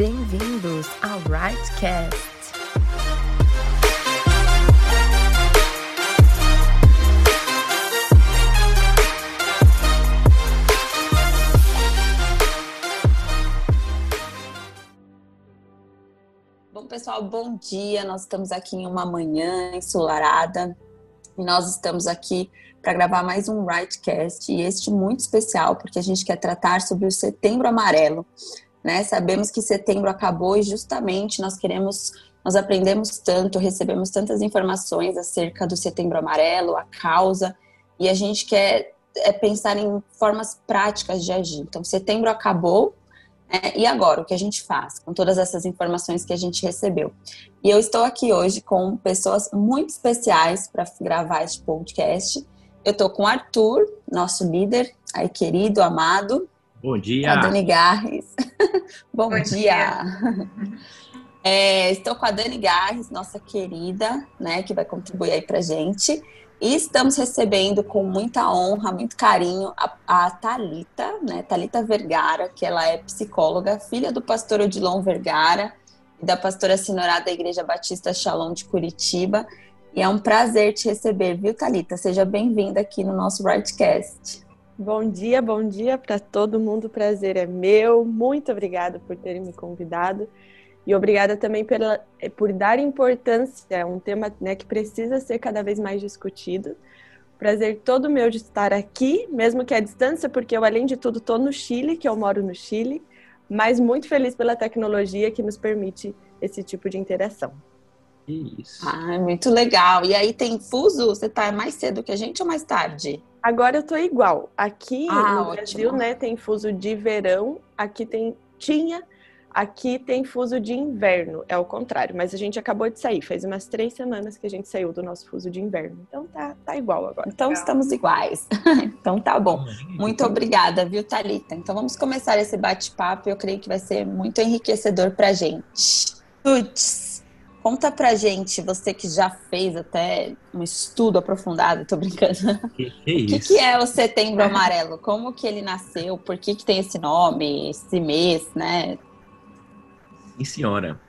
Bem-vindos ao Rightcast. Bom, pessoal, bom dia. Nós estamos aqui em uma manhã ensolarada e nós estamos aqui para gravar mais um Rightcast e este muito especial porque a gente quer tratar sobre o Setembro Amarelo. Né? Sabemos que setembro acabou e justamente nós queremos, nós aprendemos tanto, recebemos tantas informações acerca do Setembro Amarelo, a causa e a gente quer é, pensar em formas práticas de agir. Então, setembro acabou, é, e agora, o que a gente faz com todas essas informações que a gente recebeu? E eu estou aqui hoje com pessoas muito especiais para gravar este podcast. Eu estou com o Arthur, nosso líder, aí querido, amado. Bom dia. A Dani Garres. Bom, Bom, dia. dia. É, estou com a Dani Garres, nossa querida, né, que vai contribuir aí para gente. E estamos recebendo com muita honra, muito carinho, a, a Talita, né? Talita Vergara, que ela é psicóloga, filha do pastor Odilon Vergara e da pastora Sinorada da Igreja Batista Shalom de Curitiba. E é um prazer te receber, viu, Talita? Seja bem-vinda aqui no nosso Broadcast. Bom dia, bom dia para todo mundo. O prazer é meu. Muito obrigada por terem me convidado. E obrigada também pela, por dar importância a um tema né, que precisa ser cada vez mais discutido. Prazer todo meu de estar aqui, mesmo que à distância, porque eu, além de tudo, estou no Chile, que eu moro no Chile, mas muito feliz pela tecnologia que nos permite esse tipo de interação. Isso. Ah, muito legal. E aí tem fuso? Você está mais cedo que a gente ou mais tarde? Agora eu estou igual. Aqui ah, no ótimo. Brasil, né, tem fuso de verão, aqui tem tinha Aqui tem fuso de inverno, é o contrário, mas a gente acabou de sair, faz umas três semanas que a gente saiu do nosso fuso de inverno. Então tá, tá igual agora. Então estamos iguais. então tá bom. Muito obrigada, viu, Thalita? Então vamos começar esse bate-papo, eu creio que vai ser muito enriquecedor pra gente. Tuts, conta pra gente, você que já fez até um estudo aprofundado, tô brincando. Que, que é o que, que, é o Setembro Amarelo? Como que ele nasceu? Por que, que tem esse nome, esse mês, né? Sim, senhora.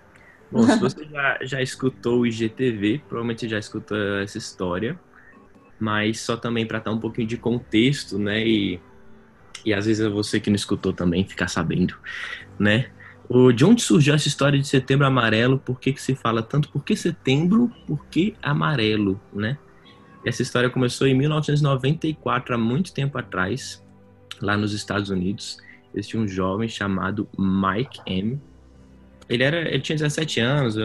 Bom, se você já, já escutou o IGTV, provavelmente já escutou essa história, mas só também para dar um pouquinho de contexto, né? E, e às vezes é você que não escutou também ficar sabendo, né? O, de onde surgiu essa história de setembro amarelo? Por que, que se fala tanto? Por que setembro? Por que amarelo, né? Essa história começou em 1994, há muito tempo atrás, lá nos Estados Unidos. Existia um jovem chamado Mike M ele era, ele tinha 17 anos,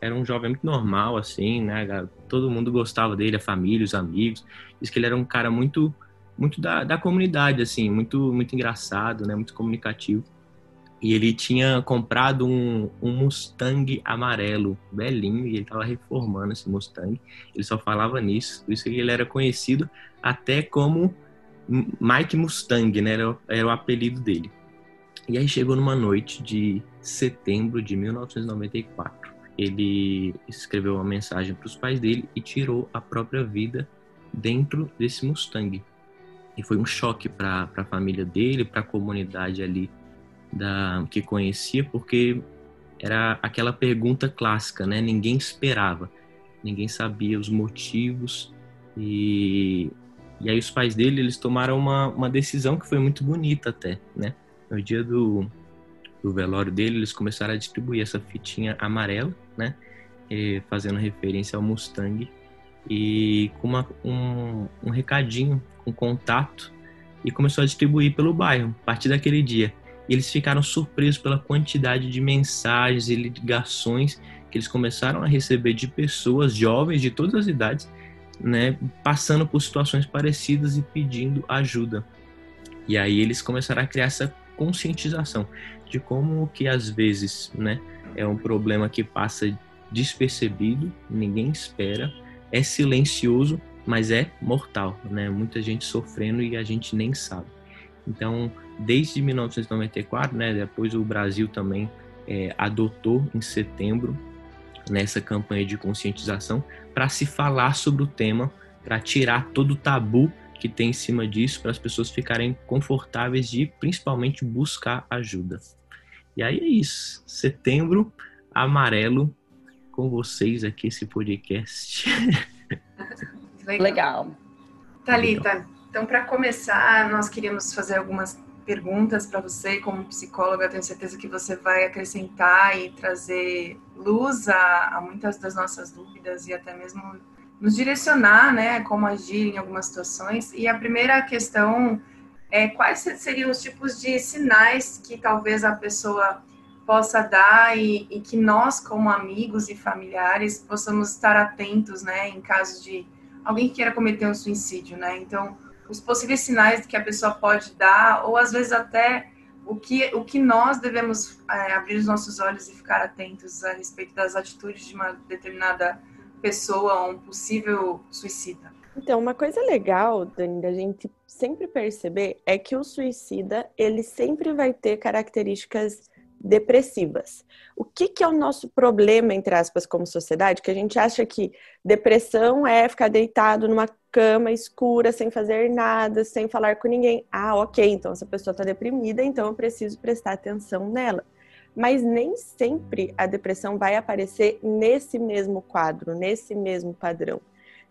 era um jovem muito normal, assim, né? Todo mundo gostava dele, a família, os amigos. Diz que ele era um cara muito, muito da, da comunidade, assim, muito, muito engraçado, né? Muito comunicativo. E ele tinha comprado um, um Mustang amarelo, belinho, e ele estava reformando esse Mustang. Ele só falava nisso, por isso que ele era conhecido até como Mike Mustang, né? Era, era o apelido dele. E aí chegou numa noite de setembro de 1994. Ele escreveu uma mensagem para os pais dele e tirou a própria vida dentro desse Mustang. E foi um choque para a família dele, para a comunidade ali da que conhecia, porque era aquela pergunta clássica, né? Ninguém esperava, ninguém sabia os motivos e e aí os pais dele eles tomaram uma, uma decisão que foi muito bonita até, né? no dia do, do velório dele, eles começaram a distribuir essa fitinha amarela, né? E fazendo referência ao Mustang e com uma, um, um recadinho, um contato e começou a distribuir pelo bairro a partir daquele dia. E eles ficaram surpresos pela quantidade de mensagens e ligações que eles começaram a receber de pessoas jovens de todas as idades, né, passando por situações parecidas e pedindo ajuda. E aí eles começaram a criar essa conscientização de como que às vezes, né, é um problema que passa despercebido, ninguém espera, é silencioso, mas é mortal, né? Muita gente sofrendo e a gente nem sabe. Então, desde 1994, né, depois o Brasil também é, adotou em setembro nessa campanha de conscientização para se falar sobre o tema, para tirar todo o tabu que tem em cima disso para as pessoas ficarem confortáveis de principalmente buscar ajuda. E aí é isso. Setembro amarelo com vocês aqui esse podcast. Legal. Legal. Talita, então para começar, nós queríamos fazer algumas perguntas para você, como psicóloga, tenho certeza que você vai acrescentar e trazer luz a, a, muitas das nossas dúvidas e até mesmo nos direcionar, né, como agir em algumas situações. E a primeira questão é quais seriam os tipos de sinais que talvez a pessoa possa dar e, e que nós, como amigos e familiares, possamos estar atentos, né, em caso de alguém que queira cometer um suicídio, né? Então, os possíveis sinais que a pessoa pode dar, ou às vezes até o que, o que nós devemos é, abrir os nossos olhos e ficar atentos a respeito das atitudes de uma determinada pessoa ou um possível suicida. Então, uma coisa legal, Dani, da gente sempre perceber é que o suicida, ele sempre vai ter características depressivas. O que, que, é o nosso problema, entre aspas, como sociedade? Que a gente acha que depressão é ficar deitado numa cama escura, sem fazer nada, sem falar com ninguém. Ah, ok, então essa pessoa está deprimida, então eu preciso prestar atenção nela. Mas nem sempre a depressão vai aparecer nesse mesmo quadro, nesse mesmo padrão.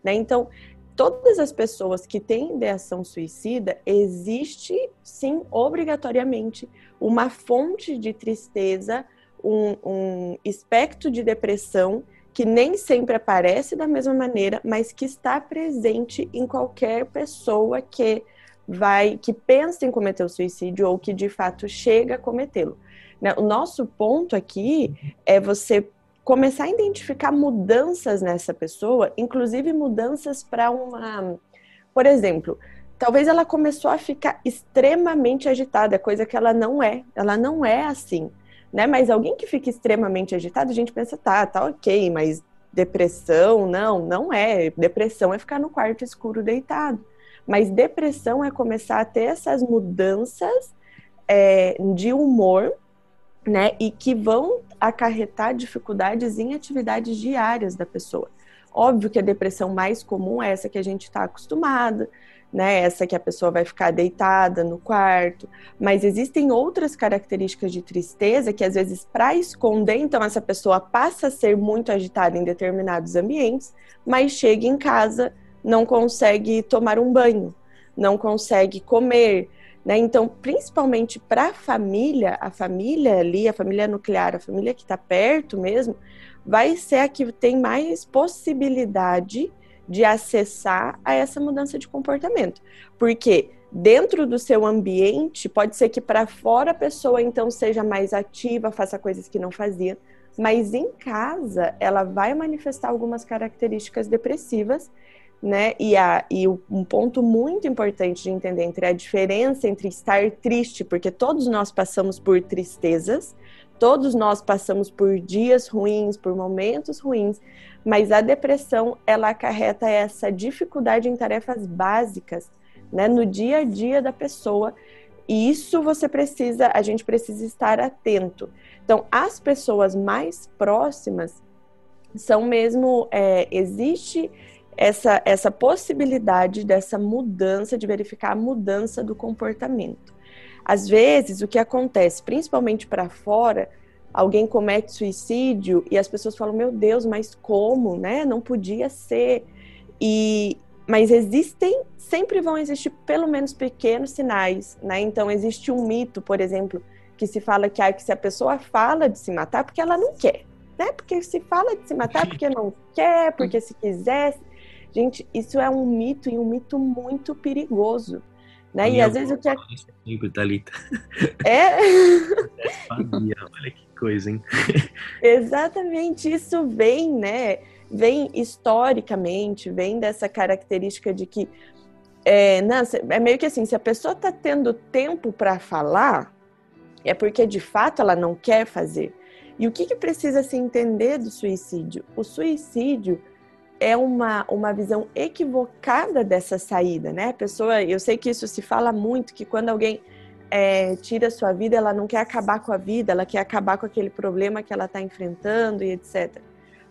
Né? Então, todas as pessoas que têm ideação suicida, existe sim, obrigatoriamente, uma fonte de tristeza, um, um espectro de depressão que nem sempre aparece da mesma maneira, mas que está presente em qualquer pessoa que vai, que pensa em cometer o suicídio ou que de fato chega a cometê-lo. Né? O nosso ponto aqui é você começar a identificar mudanças nessa pessoa, inclusive mudanças para uma, por exemplo, talvez ela começou a ficar extremamente agitada, coisa que ela não é. Ela não é assim né? Mas alguém que fica extremamente agitado, a gente pensa, tá, tá ok, mas depressão, não, não é. Depressão é ficar no quarto escuro deitado. Mas depressão é começar a ter essas mudanças é, de humor, né? E que vão acarretar dificuldades em atividades diárias da pessoa. Óbvio que a depressão mais comum é essa que a gente está acostumado, né? Essa que a pessoa vai ficar deitada no quarto, mas existem outras características de tristeza que às vezes para esconder, então essa pessoa passa a ser muito agitada em determinados ambientes, mas chega em casa, não consegue tomar um banho, não consegue comer, né? Então, principalmente para a família, a família ali, a família nuclear, a família que está perto mesmo, vai ser a que tem mais possibilidade de acessar a essa mudança de comportamento. Porque dentro do seu ambiente, pode ser que para fora a pessoa então seja mais ativa, faça coisas que não fazia, mas em casa ela vai manifestar algumas características depressivas, né? E, a, e um ponto muito importante de entender entre a diferença entre estar triste, porque todos nós passamos por tristezas, todos nós passamos por dias ruins, por momentos ruins, mas a depressão ela acarreta essa dificuldade em tarefas básicas, né, no dia a dia da pessoa. E isso você precisa, a gente precisa estar atento. Então, as pessoas mais próximas são mesmo é, existe essa essa possibilidade dessa mudança de verificar a mudança do comportamento. Às vezes, o que acontece, principalmente para fora, alguém comete suicídio e as pessoas falam, meu Deus, mas como, né? Não podia ser. E mas existem, sempre vão existir pelo menos pequenos sinais, né? Então existe um mito, por exemplo, que se fala que, ah, que se a pessoa fala de se matar porque ela não quer, né? Porque se fala de se matar porque não quer, porque se quisesse. Gente, isso é um mito e um mito muito perigoso. Né? E às vezes o que é. Thalita. É? Olha que coisa, hein? Exatamente, isso vem, né? Vem historicamente, vem dessa característica de que é, não, é meio que assim, se a pessoa está tendo tempo para falar, é porque de fato ela não quer fazer. E o que, que precisa se entender do suicídio? O suicídio é uma, uma visão equivocada dessa saída, né? A pessoa, eu sei que isso se fala muito, que quando alguém é, tira sua vida, ela não quer acabar com a vida, ela quer acabar com aquele problema que ela está enfrentando e etc.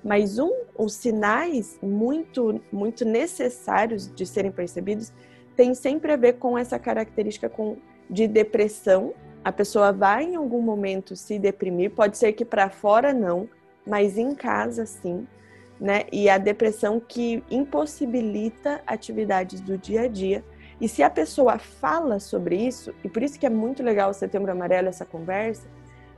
Mas um, os sinais muito, muito necessários de serem percebidos tem sempre a ver com essa característica com, de depressão, A pessoa vai em algum momento se deprimir, pode ser que para fora não, mas em casa sim, né? E a depressão que impossibilita atividades do dia a dia. E se a pessoa fala sobre isso, e por isso que é muito legal o Setembro Amarelo essa conversa,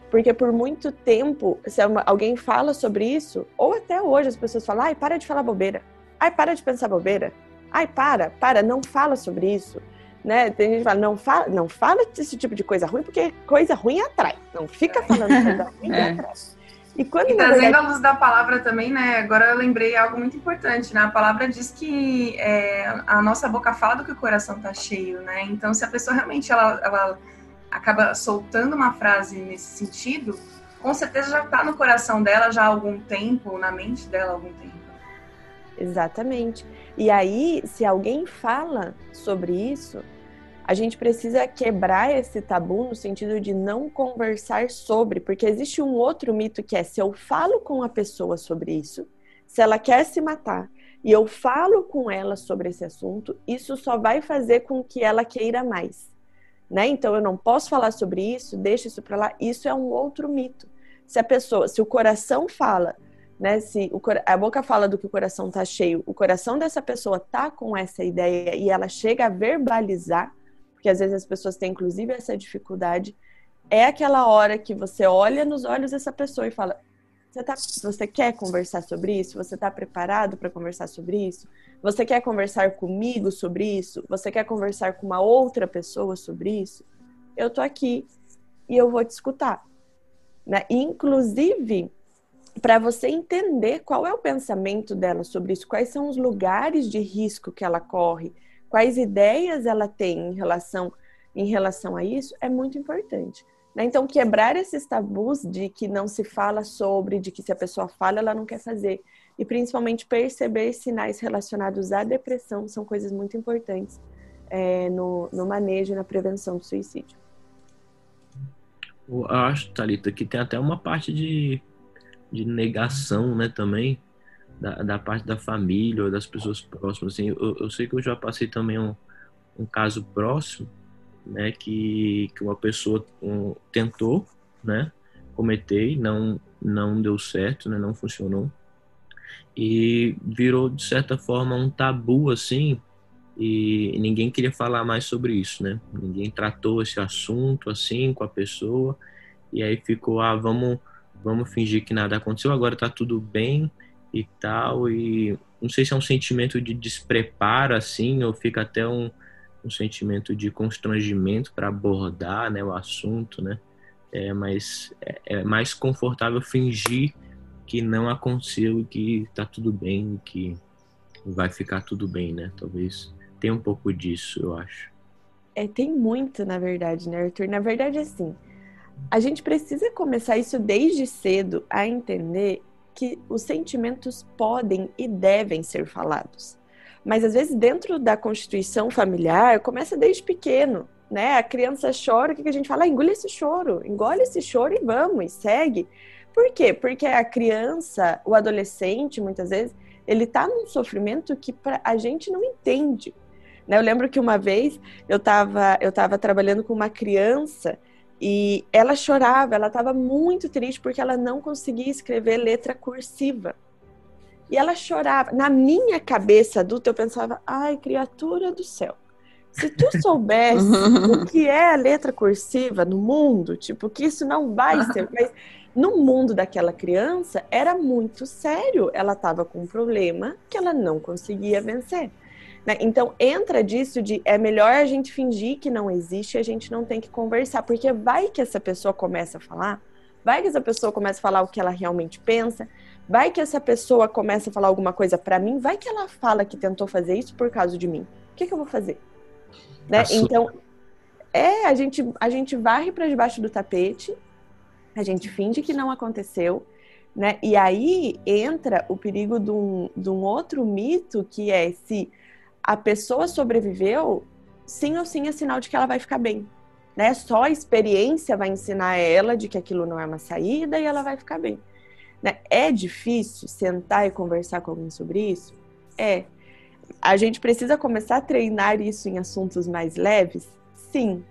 porque por muito tempo, se alguém fala sobre isso, ou até hoje as pessoas falam, ai, para de falar bobeira, ai, para de pensar bobeira, ai, para, para, não fala sobre isso né? Tem gente que fala, não fala, não fala desse tipo de coisa ruim, porque coisa ruim atrai. Não fica falando coisa ruim é. atrai. E, quando, e trazendo verdade... a luz da palavra também, né? Agora eu lembrei algo muito importante, né? A palavra diz que é, a nossa boca fala do que o coração tá cheio, né? Então, se a pessoa realmente ela, ela acaba soltando uma frase nesse sentido, com certeza já tá no coração dela já há algum tempo, na mente dela há algum tempo. Exatamente. E aí, se alguém fala sobre isso, a gente precisa quebrar esse tabu no sentido de não conversar sobre, porque existe um outro mito que é se eu falo com a pessoa sobre isso, se ela quer se matar e eu falo com ela sobre esse assunto, isso só vai fazer com que ela queira mais, né? Então eu não posso falar sobre isso, deixa isso para lá. Isso é um outro mito. Se a pessoa, se o coração fala, né? Se o, a boca fala do que o coração tá cheio, o coração dessa pessoa tá com essa ideia e ela chega a verbalizar porque às vezes as pessoas têm inclusive essa dificuldade, é aquela hora que você olha nos olhos dessa pessoa e fala: você, tá, você quer conversar sobre isso? Você está preparado para conversar sobre isso? Você quer conversar comigo sobre isso? Você quer conversar com uma outra pessoa sobre isso? Eu tô aqui e eu vou te escutar. Né? Inclusive, para você entender qual é o pensamento dela sobre isso, quais são os lugares de risco que ela corre, quais ideias ela tem em relação, em relação a isso, é muito importante. Né? Então, quebrar esses tabus de que não se fala sobre, de que se a pessoa fala, ela não quer fazer. E principalmente perceber sinais relacionados à depressão são coisas muito importantes é, no, no manejo e na prevenção do suicídio. Eu acho, Thalita, que tem até uma parte de, de negação, né, também, da, da parte da família ou das pessoas próximas. Assim, eu, eu sei que eu já passei também um, um caso próximo, né, que, que uma pessoa um, tentou, né, cometer não, não deu certo, né, não funcionou. E virou, de certa forma, um tabu, assim, e ninguém queria falar mais sobre isso, né? Ninguém tratou esse assunto, assim, com a pessoa, e aí ficou, ah, vamos, vamos fingir que nada aconteceu, agora tá tudo bem, e tal. E não sei se é um sentimento de despreparo, assim, ou fica até um, um sentimento de constrangimento para abordar né, o assunto, né? É, mas é, é, mais confortável fingir que não aconteceu e que tá tudo bem, que vai ficar tudo bem, né? Talvez tenha um pouco disso, eu acho. É, tem muito, na verdade, né, Arthur? Na verdade, assim, a gente precisa começar isso desde cedo a entender que os sentimentos podem e devem ser falados. Mas às vezes dentro da constituição familiar começa desde pequeno, né? A criança chora, o que a gente fala? Ah, engole esse choro, engole esse choro e vamos, e segue. Por quê? Porque a criança, o adolescente, muitas vezes, ele tá num sofrimento que a gente não entende. Né? Eu lembro que uma vez eu estava eu tava trabalhando com uma criança e ela chorava, ela estava muito triste porque ela não conseguia escrever letra cursiva. E ela chorava. Na minha cabeça adulta, eu pensava: ai, criatura do céu. Se tu soubesse o que é a letra cursiva no mundo, tipo, que isso não vai ser. Mas no mundo daquela criança era muito sério. Ela estava com um problema que ela não conseguia vencer. Né? Então, entra disso de é melhor a gente fingir que não existe e a gente não tem que conversar, porque vai que essa pessoa começa a falar, vai que essa pessoa começa a falar o que ela realmente pensa, vai que essa pessoa começa a falar alguma coisa para mim, vai que ela fala que tentou fazer isso por causa de mim. O que, que eu vou fazer? Né? Então, é, a gente, a gente varre para debaixo do tapete, a gente finge que não aconteceu, né? E aí entra o perigo de um, de um outro mito que é se a pessoa sobreviveu, sim ou sim é sinal de que ela vai ficar bem. Né? Só a experiência vai ensinar ela de que aquilo não é uma saída e ela vai ficar bem. Né? É difícil sentar e conversar com alguém sobre isso? É. A gente precisa começar a treinar isso em assuntos mais leves? Sim.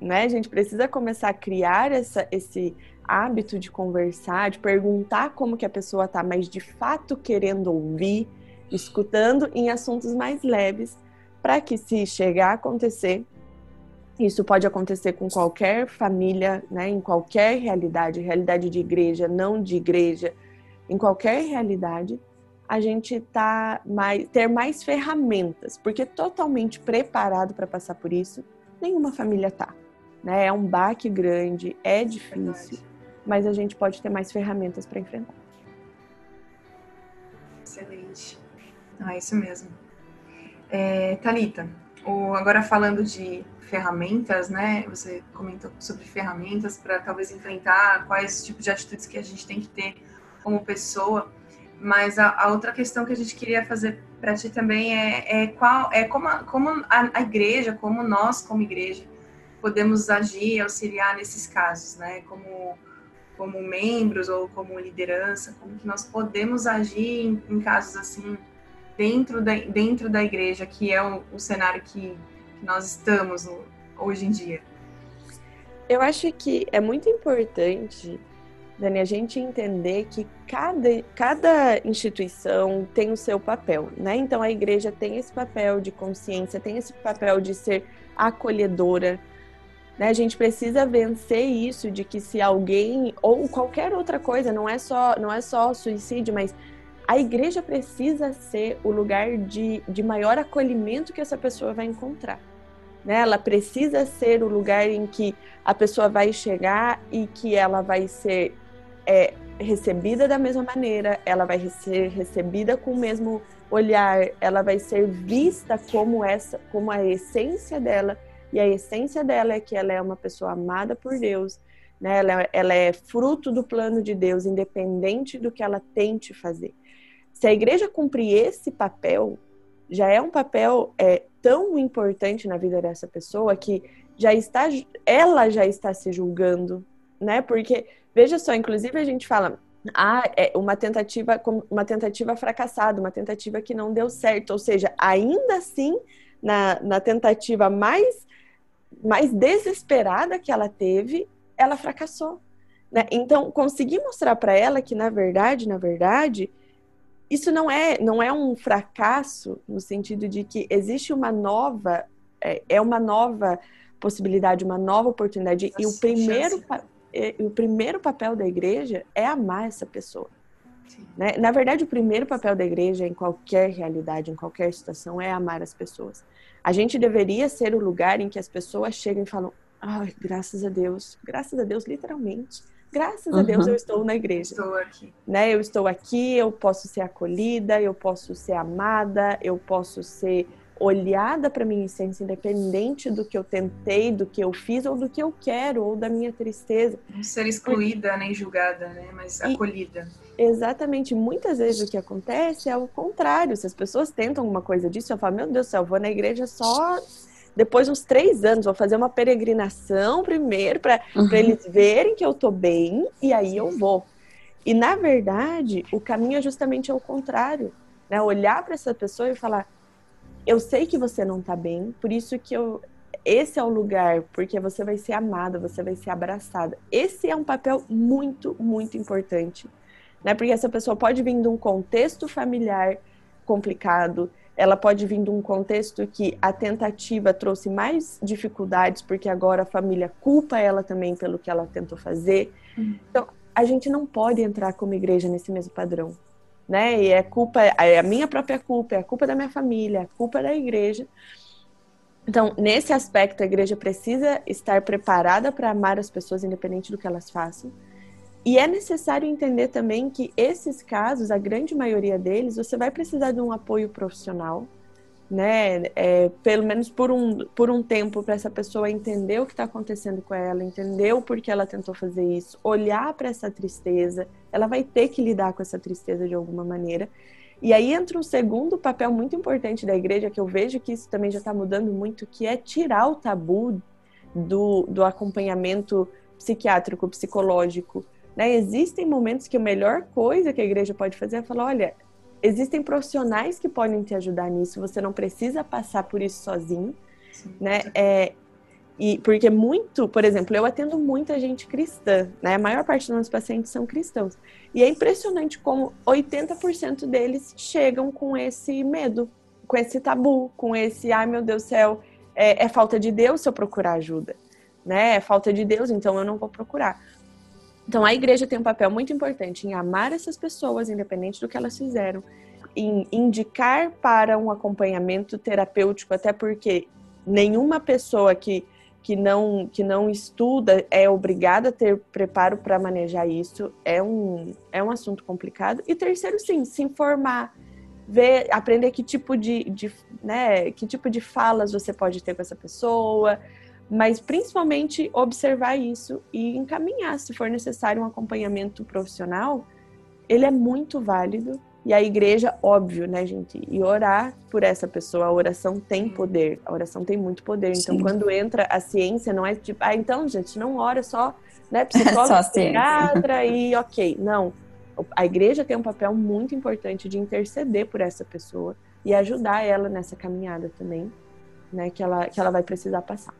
né? A gente precisa começar a criar essa, esse hábito de conversar, de perguntar como que a pessoa tá, mas de fato querendo ouvir, escutando em assuntos mais leves, para que se chegar a acontecer, isso pode acontecer com qualquer família, né, em qualquer realidade, realidade de igreja, não de igreja, em qualquer realidade, a gente tá mais, ter mais ferramentas, porque totalmente preparado para passar por isso, nenhuma família tá. Né? É um baque grande, é difícil, mas a gente pode ter mais ferramentas para enfrentar. Excelente. Ah, isso mesmo. É, Talita, agora falando de ferramentas, né? Você comentou sobre ferramentas para talvez enfrentar quais tipos de atitudes que a gente tem que ter como pessoa. Mas a, a outra questão que a gente queria fazer para ti também é, é qual é como, a, como a, a, igreja, como nós como igreja podemos agir, auxiliar nesses casos, né? Como como membros ou como liderança, como que nós podemos agir em, em casos assim dentro da, dentro da igreja, que é o, o cenário que, que nós estamos no, hoje em dia. Eu acho que é muito importante Dani, a gente entender que cada, cada instituição tem o seu papel, né? Então a igreja tem esse papel de consciência, tem esse papel de ser acolhedora. Né? A gente precisa vencer isso de que se alguém ou qualquer outra coisa, não é só não é só suicídio, mas a igreja precisa ser o lugar de, de maior acolhimento que essa pessoa vai encontrar. Né? Ela precisa ser o lugar em que a pessoa vai chegar e que ela vai ser é recebida da mesma maneira, ela vai ser recebida com o mesmo olhar, ela vai ser vista como essa, como a essência dela, e a essência dela é que ela é uma pessoa amada por Deus, né? Ela, ela é fruto do plano de Deus, independente do que ela tente fazer. Se a igreja cumprir esse papel, já é um papel é, tão importante na vida dessa pessoa que já está, ela já está se julgando, né? Porque Veja só, inclusive a gente fala, ah, é uma tentativa, uma tentativa fracassada, uma tentativa que não deu certo. Ou seja, ainda assim, na, na tentativa mais, mais desesperada que ela teve, ela fracassou. Né? Então, conseguir mostrar para ela que, na verdade, na verdade, isso não é, não é um fracasso no sentido de que existe uma nova, é, é uma nova possibilidade, uma nova oportunidade. e o primeiro, o primeiro papel da igreja é amar essa pessoa. Né? Na verdade, o primeiro papel da igreja em qualquer realidade, em qualquer situação, é amar as pessoas. A gente deveria ser o lugar em que as pessoas chegam e falam: ai, graças a Deus, graças a Deus, literalmente. Graças uhum. a Deus eu estou na igreja. Estou aqui. Né? Eu estou aqui, eu posso ser acolhida, eu posso ser amada, eu posso ser olhada para minha essência, independente do que eu tentei, do que eu fiz ou do que eu quero ou da minha tristeza. Não ser excluída Porque... nem julgada, né? Mas e, acolhida. Exatamente. Muitas vezes o que acontece é o contrário. Se as pessoas tentam alguma coisa disso, eu falo, meu Deus do céu, eu vou na igreja só depois de uns três anos, vou fazer uma peregrinação primeiro para uhum. eles verem que eu tô bem e aí eu vou. E na verdade, o caminho é justamente ao contrário, né? Olhar para essa pessoa e falar: eu sei que você não tá bem, por isso que eu esse é o lugar, porque você vai ser amada, você vai ser abraçada. Esse é um papel muito, muito importante, né? Porque essa pessoa pode vir de um contexto familiar complicado, ela pode vir de um contexto que a tentativa trouxe mais dificuldades, porque agora a família culpa ela também pelo que ela tentou fazer. Uhum. Então, a gente não pode entrar como igreja nesse mesmo padrão né? E é culpa, é a minha própria culpa, é a culpa da minha família, é a culpa da igreja. Então, nesse aspecto, a igreja precisa estar preparada para amar as pessoas, independente do que elas façam. E é necessário entender também que esses casos, a grande maioria deles, você vai precisar de um apoio profissional, né? É, pelo menos por um, por um tempo, para essa pessoa entender o que está acontecendo com ela, entender o porquê ela tentou fazer isso, olhar para essa tristeza. Ela vai ter que lidar com essa tristeza de alguma maneira. E aí entra um segundo papel muito importante da igreja, que eu vejo que isso também já está mudando muito, que é tirar o tabu do, do acompanhamento psiquiátrico, psicológico. Né? Existem momentos que a melhor coisa que a igreja pode fazer é falar: olha, existem profissionais que podem te ajudar nisso, você não precisa passar por isso sozinho, Sim, né? É, E porque muito, por exemplo, eu atendo muita gente cristã, né? A maior parte dos meus pacientes são cristãos. E é impressionante como 80% deles chegam com esse medo, com esse tabu, com esse, ai meu Deus do céu, é, é falta de Deus se eu procurar ajuda, né? É falta de Deus, então eu não vou procurar. Então a igreja tem um papel muito importante em amar essas pessoas, independente do que elas fizeram, em indicar para um acompanhamento terapêutico, até porque nenhuma pessoa que que não, que não estuda é obrigada a ter preparo para manejar isso. É um, é um assunto complicado. E terceiro, sim, se informar, ver, aprender que tipo de, de, né, que tipo de falas você pode ter com essa pessoa, mas principalmente observar isso e encaminhar, se for necessário, um acompanhamento profissional, ele é muito válido e a igreja, óbvio, né, gente? E orar por essa pessoa. A oração tem poder. A oração tem muito poder. Então, Sim. quando entra a ciência, não é tipo, ah, então, gente, não ora só, né, psicólogo, psiquiatra e ok. Não. A igreja tem um papel muito importante de interceder por essa pessoa e ajudar ela nessa caminhada também, né, que ela, que ela vai precisar passar.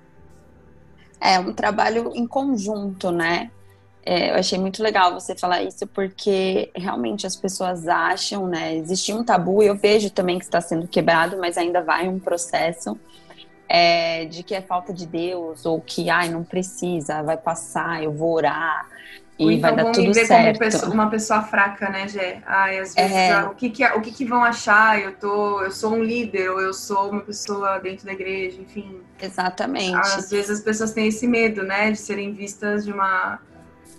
É um trabalho em conjunto, né? É, eu achei muito legal você falar isso, porque realmente as pessoas acham, né? Existe um tabu, e eu vejo também que está sendo quebrado, mas ainda vai um processo é, de que é falta de Deus, ou que, ai, não precisa, vai passar, eu vou orar. E então vai dar tudo certo. como pessoa, uma pessoa fraca, né, Gê? Ai, às vezes, é... o, que, que, o que, que vão achar? Eu, tô, eu sou um líder, ou eu sou uma pessoa dentro da igreja, enfim. Exatamente. Às vezes as pessoas têm esse medo, né, de serem vistas de uma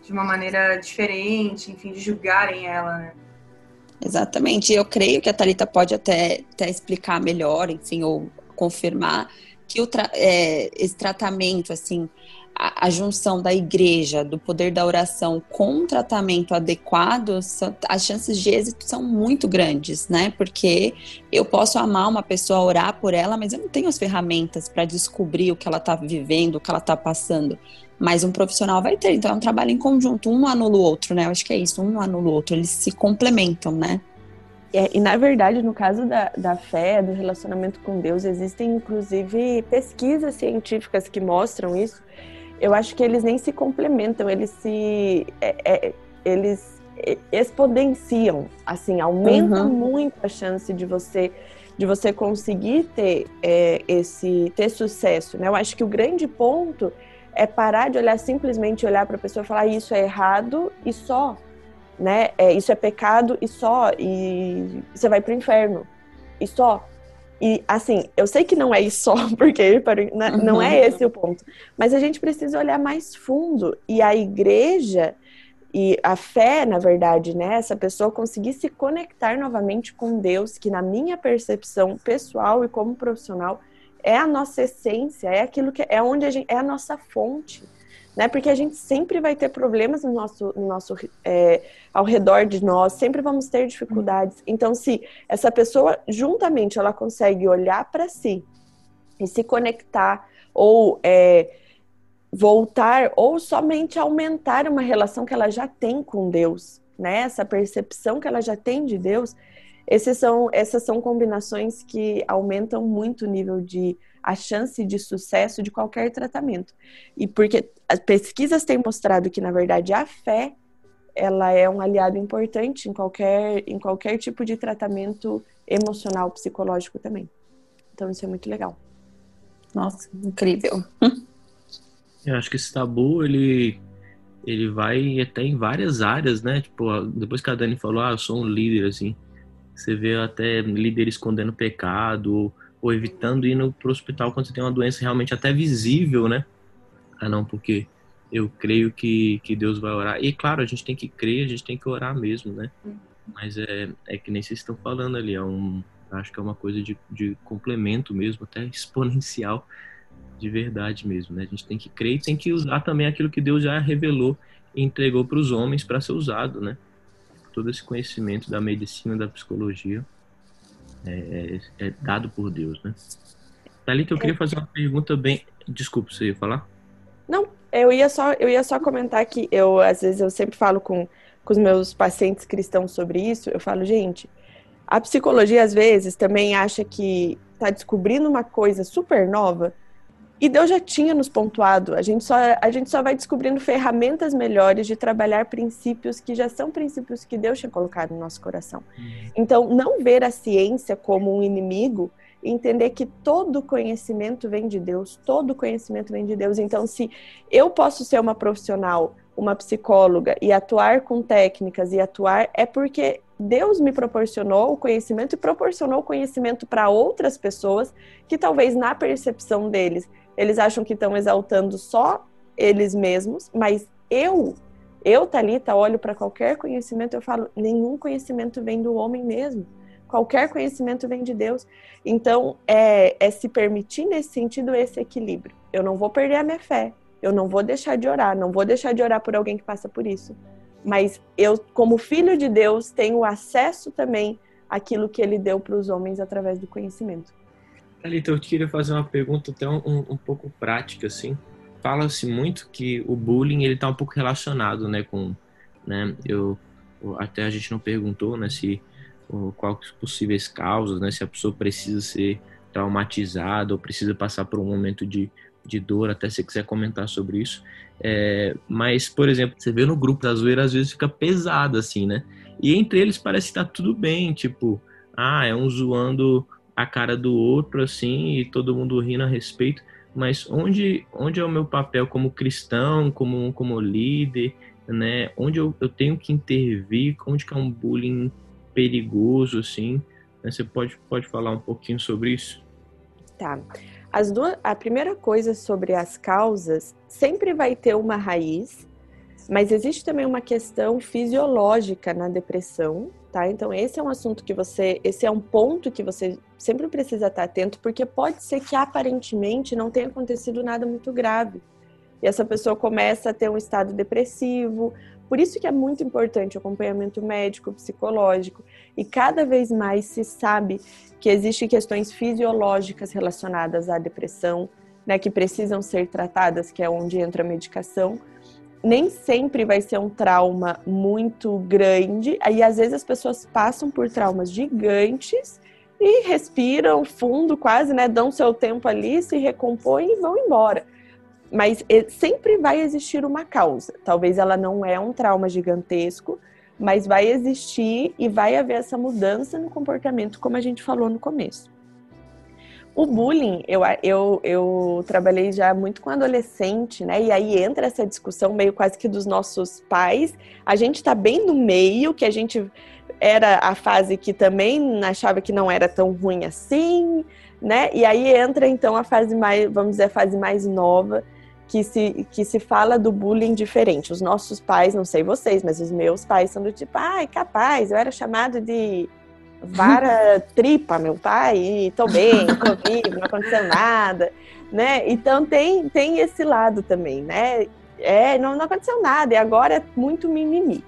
de uma maneira diferente, enfim, de julgarem ela, né? Exatamente. Eu creio que a Talita pode até, até explicar melhor, enfim, ou confirmar que o tra é, esse tratamento, assim, a, junção da igreja, do poder da oração com um tratamento adequado, as chances de êxito são muito grandes, né? Porque eu posso amar uma pessoa, orar por ela, mas eu não tenho as ferramentas para descobrir o que ela está vivendo, o que ela está passando mas um profissional vai ter. Então é um trabalho em conjunto, um anula o outro, né? Eu acho que é isso, um anula o outro, eles se complementam, né? É, e na verdade, no caso da, da fé, do relacionamento com Deus, existem inclusive pesquisas científicas que mostram isso. Eu acho que eles nem se complementam, eles se. É, é, eles exponenciam, assim, aumenta uhum. muito a chance de você de você conseguir ter é, esse ter sucesso, né? Eu acho que o grande ponto é parar de olhar simplesmente olhar para a pessoa e falar isso é errado e só, né? É, isso é pecado e só e você vai para o inferno e só. E assim, eu sei que não é isso só, porque né, não é esse o ponto. Mas a gente precisa olhar mais fundo. E a igreja e a fé, na verdade, né? Essa pessoa conseguir se conectar novamente com Deus, que na minha percepção pessoal e como profissional é a nossa essência, é aquilo que é onde a gente é a nossa fonte, né? Porque a gente sempre vai ter problemas no nosso, no nosso é, ao redor de nós, sempre vamos ter dificuldades. Então, se essa pessoa juntamente ela consegue olhar para si e se conectar ou é, voltar ou somente aumentar uma relação que ela já tem com Deus, né? Essa percepção que ela já tem de Deus, esses são, essas são combinações que aumentam muito o nível de a chance de sucesso de qualquer tratamento. E porque as pesquisas têm mostrado que, na verdade, a fé ela é um aliado importante em qualquer, em qualquer tipo de tratamento emocional, psicológico também. Então, isso é muito legal. Nossa, incrível. Eu acho que esse tabu, ele, ele vai até em várias áreas, né? Tipo, depois que a Dani falou, ah, eu sou um líder, assim, você vê até líderes escondendo pecado ou, ou evitando ir para o hospital quando você tem uma doença realmente até visível, né? Ah, não, porque eu creio que, que Deus vai orar. E claro, a gente tem que crer, a gente tem que orar mesmo, né? Mas é, é que nem vocês estão falando ali, é um, acho que é uma coisa de, de complemento mesmo, até exponencial de verdade mesmo, né? A gente tem que crer e tem que usar também aquilo que Deus já revelou e entregou para os homens para ser usado, né? todo esse conhecimento da medicina, da psicologia, é, é, é dado por Deus, né? Thalita, eu queria é. fazer uma pergunta bem... Desculpa, você ia falar? Não, eu ia só, eu ia só comentar que eu, às vezes, eu sempre falo com, com os meus pacientes cristãos sobre isso, eu falo, gente, a psicologia, às vezes, também acha que está descobrindo uma coisa super nova, E Deus já tinha nos pontuado. A gente, só, a gente só vai descobrindo ferramentas melhores de trabalhar princípios que já são princípios que Deus tinha colocado no nosso coração. Uhum. Então, não ver a ciência como um inimigo, entender que todo conhecimento vem de Deus, todo conhecimento vem de Deus. Então, se eu posso ser uma profissional, uma psicóloga e atuar com técnicas e atuar, é porque Deus me proporcionou o conhecimento e proporcionou o conhecimento para outras pessoas que talvez na percepção deles eles acham que estão exaltando só eles mesmos, mas eu, eu, Talita, olho para qualquer conhecimento, eu falo, nenhum conhecimento vem do homem mesmo. Qualquer conhecimento vem de Deus. Então, é, é se permitir nesse sentido esse equilíbrio. Eu não vou perder a minha fé. Eu não vou deixar de orar. Não vou deixar de orar por alguém que passa por isso. Mas eu, como filho de Deus, tenho acesso também àquilo que ele deu para os homens através do conhecimento. Thalita, eu queria fazer uma pergunta até um, um, um pouco prática, assim. Fala-se muito que o bullying, ele tá um pouco relacionado, né, com, né, eu, até a gente não perguntou, né, se, quais possíveis causas, né, se a pessoa precisa ser traumatizada ou precisa passar por um momento de, de dor, até se quiser comentar sobre isso. É, mas, por exemplo, você vê no grupo da zoeira, às vezes fica pesado, assim, né? E entre eles parece que tá tudo bem, tipo, ah, é um zoando a cara do outro, assim, e todo mundo rindo a respeito. Mas onde, onde é o meu papel como cristão, como, como líder, né? Onde eu, eu tenho que intervir, onde que é um bullying perigoso, assim. Né? Você pode, pode falar um pouquinho sobre isso? Tá. As duas, a primeira coisa sobre as causas sempre vai ter uma raiz, mas existe também uma questão fisiológica na depressão, tá? Então esse é um assunto que você, esse é um ponto que você sempre precisa estar atento, porque pode ser que aparentemente não tenha acontecido nada muito grave. E essa pessoa começa a ter um estado depressivo. Por isso que é muito importante o acompanhamento médico, psicológico. E cada vez mais se sabe que existem questões fisiológicas relacionadas à depressão, né, que precisam ser tratadas, que é onde entra a medicação nem sempre vai ser um trauma muito grande. Aí às vezes as pessoas passam por traumas gigantes e respiram fundo, quase, né? Dão seu tempo ali, se recompõem e vão embora. Mas sempre vai existir uma causa. Talvez ela não é um trauma gigantesco, mas vai existir e vai haver essa mudança no comportamento, como a gente falou no começo. O bullying, eu, eu, eu trabalhei já muito com adolescente, né? E aí entra essa discussão meio quase que dos nossos pais. A gente está bem no meio, que a gente era a fase que também achava que não era tão ruim assim, né? E aí entra então a fase mais, vamos dizer, a fase mais nova, que se, que se fala do bullying diferente. Os nossos pais, não sei vocês, mas os meus pais são do tipo, ai, capaz, eu era chamado de vara tripa, meu pai, tô bem, vivo, não aconteceu nada, né? Então tem, tem esse lado também, né? É, não, não aconteceu nada, e agora é muito mimimi.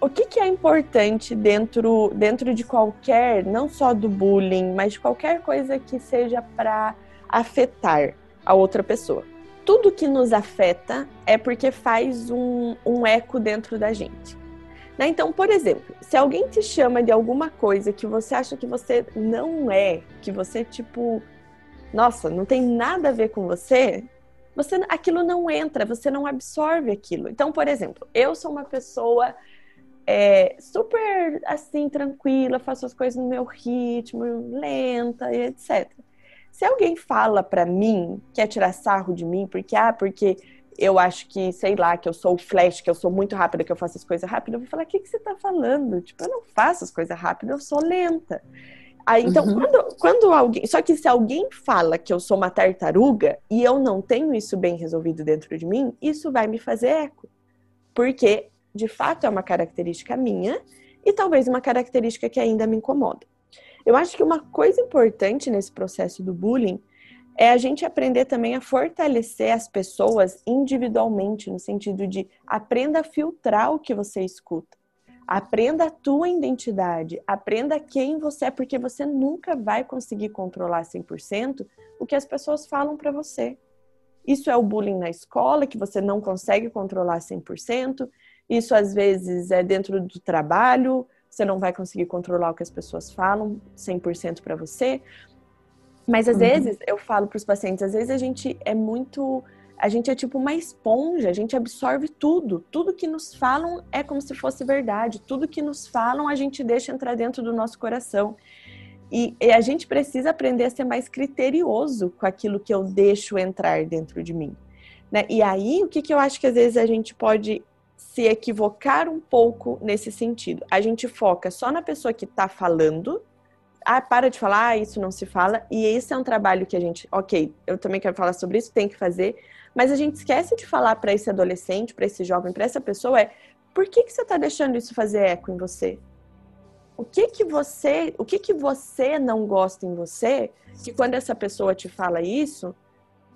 O que, que é importante dentro, dentro de qualquer, não só do bullying, mas de qualquer coisa que seja para afetar a outra pessoa? Tudo que nos afeta é porque faz um, um eco dentro da gente. Né? Então, por exemplo, se alguém te chama de alguma coisa que você acha que você não é, que você, tipo, nossa, não tem nada a ver com você, você aquilo não entra, você não absorve aquilo. Então, por exemplo, eu sou uma pessoa é, super assim, tranquila, faço as coisas no meu ritmo, lenta e etc. Se alguém fala para mim, quer tirar sarro de mim, porque, ah, porque eu acho que, sei lá, que eu sou o flash, que eu sou muito rápida, que eu faço as coisas rápidas, eu vou falar, o que, que você tá falando? Tipo, eu não faço as coisas rápidas, eu sou lenta. Aí, então, uhum. quando, quando alguém. Só que se alguém fala que eu sou uma tartaruga e eu não tenho isso bem resolvido dentro de mim, isso vai me fazer eco. Porque, de fato, é uma característica minha e talvez uma característica que ainda me incomoda. Eu acho que uma coisa importante nesse processo do bullying é a gente aprender também a fortalecer as pessoas individualmente, no sentido de aprenda a filtrar o que você escuta. Aprenda a tua identidade, aprenda quem você é, porque você nunca vai conseguir controlar 100% o que as pessoas falam para você. Isso é o bullying na escola, que você não consegue controlar 100%. Isso às vezes é dentro do trabalho, você não vai conseguir controlar o que as pessoas falam 100% para você. Mas às uhum. vezes eu falo para os pacientes, às vezes a gente é muito a gente é tipo uma esponja, a gente absorve tudo. Tudo que nos falam é como se fosse verdade. Tudo que nos falam a gente deixa entrar dentro do nosso coração. E, e, a gente precisa aprender a ser mais criterioso com aquilo que eu deixo entrar dentro de mim. Né? E aí, o que, que eu acho que às vezes a gente pode se equivocar um pouco nesse sentido? A gente foca só na pessoa que está falando. Ah, para de falar, ah, isso não se fala. E esse é um trabalho que a gente, ok, eu também quero falar sobre isso, tem que fazer. Mas a gente esquece de falar para esse adolescente, para esse jovem, para essa pessoa é por que, que você está deixando isso fazer eco em você? O que que você, o que que você não gosta em você? Que quando essa pessoa te fala isso,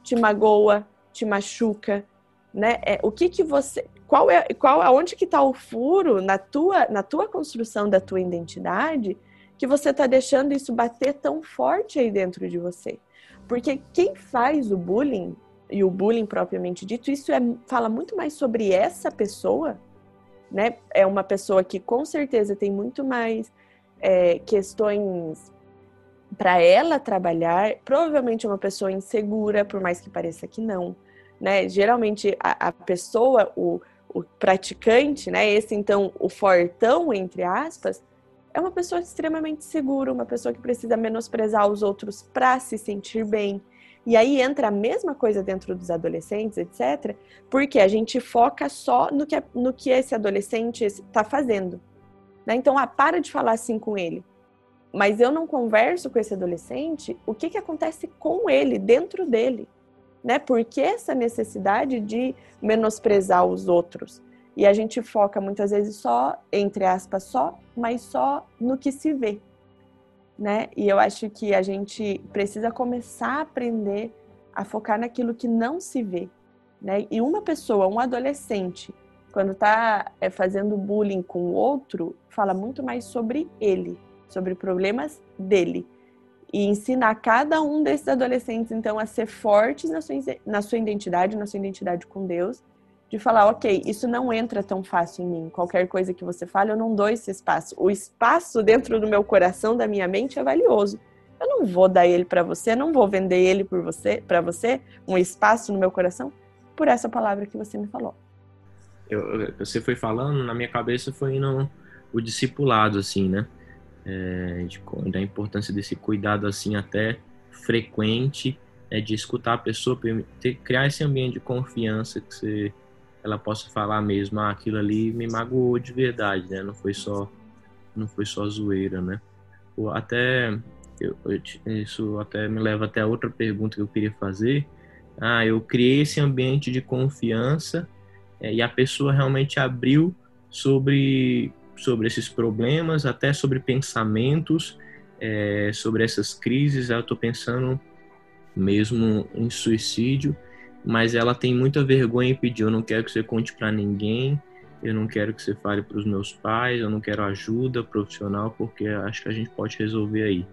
te magoa, te machuca, né? É, o que que você, qual é, qual, aonde que está o furo na tua, na tua construção da tua identidade que você está deixando isso bater tão forte aí dentro de você? Porque quem faz o bullying e o bullying propriamente dito, isso é, fala muito mais sobre essa pessoa, né? É uma pessoa que com certeza tem muito mais é, questões para ela trabalhar. Provavelmente é uma pessoa insegura, por mais que pareça que não, né? Geralmente a, a pessoa, o, o praticante, né? Esse então o fortão entre aspas, é uma pessoa extremamente segura, uma pessoa que precisa menosprezar os outros para se sentir bem. E aí entra a mesma coisa dentro dos adolescentes, etc., porque a gente foca só no que, no que esse adolescente está fazendo. Né? Então, ah, para de falar assim com ele. Mas eu não converso com esse adolescente, o que, que acontece com ele, dentro dele? Né? Por que essa necessidade de menosprezar os outros? E a gente foca muitas vezes só, entre aspas, só, mas só no que se vê né? E eu acho que a gente precisa começar a aprender a focar naquilo que não se vê, né? E uma pessoa, um adolescente, quando está é, fazendo bullying com o outro, fala muito mais sobre ele, sobre problemas dele. E ensinar cada um desses adolescentes, então, a ser fortes na sua, na sua identidade, na sua identidade com Deus, de falar, ok, isso não entra tão fácil em mim. Qualquer coisa que você fale, eu não dou esse espaço. O espaço dentro do meu coração, da minha mente, é valioso. Eu não vou dar ele para você, não vou vender ele por você, para você, um espaço no meu coração, por essa palavra que você me falou. Eu, você foi falando, na minha cabeça foi indo o discipulado, assim, né? É, de, da importância desse cuidado, assim, até frequente, é, de escutar a pessoa, ter, criar esse ambiente de confiança que você ela possa falar mesmo, ah, aquilo ali me magoou de verdade, né? Não foi só, não foi só zoeira, né? Até eu, isso até me leva até a outra pergunta que eu queria fazer. Ah, eu criei esse ambiente de confiança é, e a pessoa realmente abriu sobre sobre esses problemas, até sobre pensamentos, é, sobre essas crises. Eu estou pensando mesmo em suicídio mas ela tem muita vergonha e pediu: eu não quero que você conte para ninguém, eu não quero que você fale para os meus pais, eu não quero ajuda profissional porque acho que a gente pode resolver aí.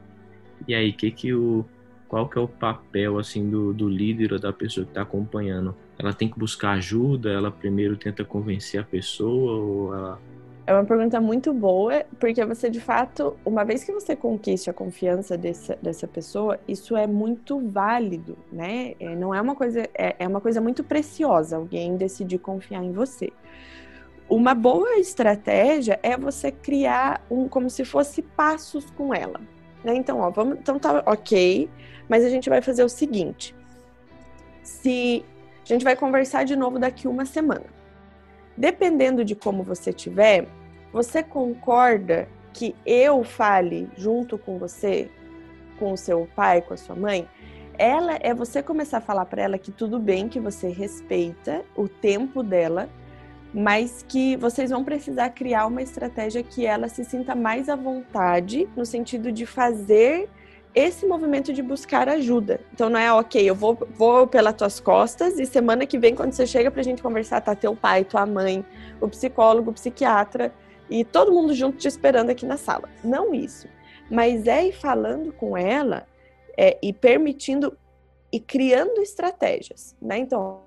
E aí, que que o qual que é o papel assim do, do líder ou da pessoa que está acompanhando? Ela tem que buscar ajuda? Ela primeiro tenta convencer a pessoa ou ela é uma pergunta muito boa, porque você de fato, uma vez que você conquiste a confiança dessa, dessa pessoa, isso é muito válido, né? É, não é uma coisa, é, é uma coisa muito preciosa alguém decidir confiar em você. Uma boa estratégia é você criar um como se fosse passos com ela. Né? Então, ó, vamos, então tá ok, mas a gente vai fazer o seguinte: se a gente vai conversar de novo daqui uma semana. Dependendo de como você tiver, você concorda que eu fale junto com você, com o seu pai, com a sua mãe? Ela é você começar a falar para ela que tudo bem, que você respeita o tempo dela, mas que vocês vão precisar criar uma estratégia que ela se sinta mais à vontade, no sentido de fazer esse movimento de buscar ajuda. Então não é, ok, eu vou, vou pelas tuas costas e semana que vem, quando você chega pra gente conversar, tá teu pai, tua mãe, o psicólogo, o psiquiatra e todo mundo junto te esperando aqui na sala. Não isso. Mas é ir falando com ela é, e permitindo e criando estratégias, né? Então,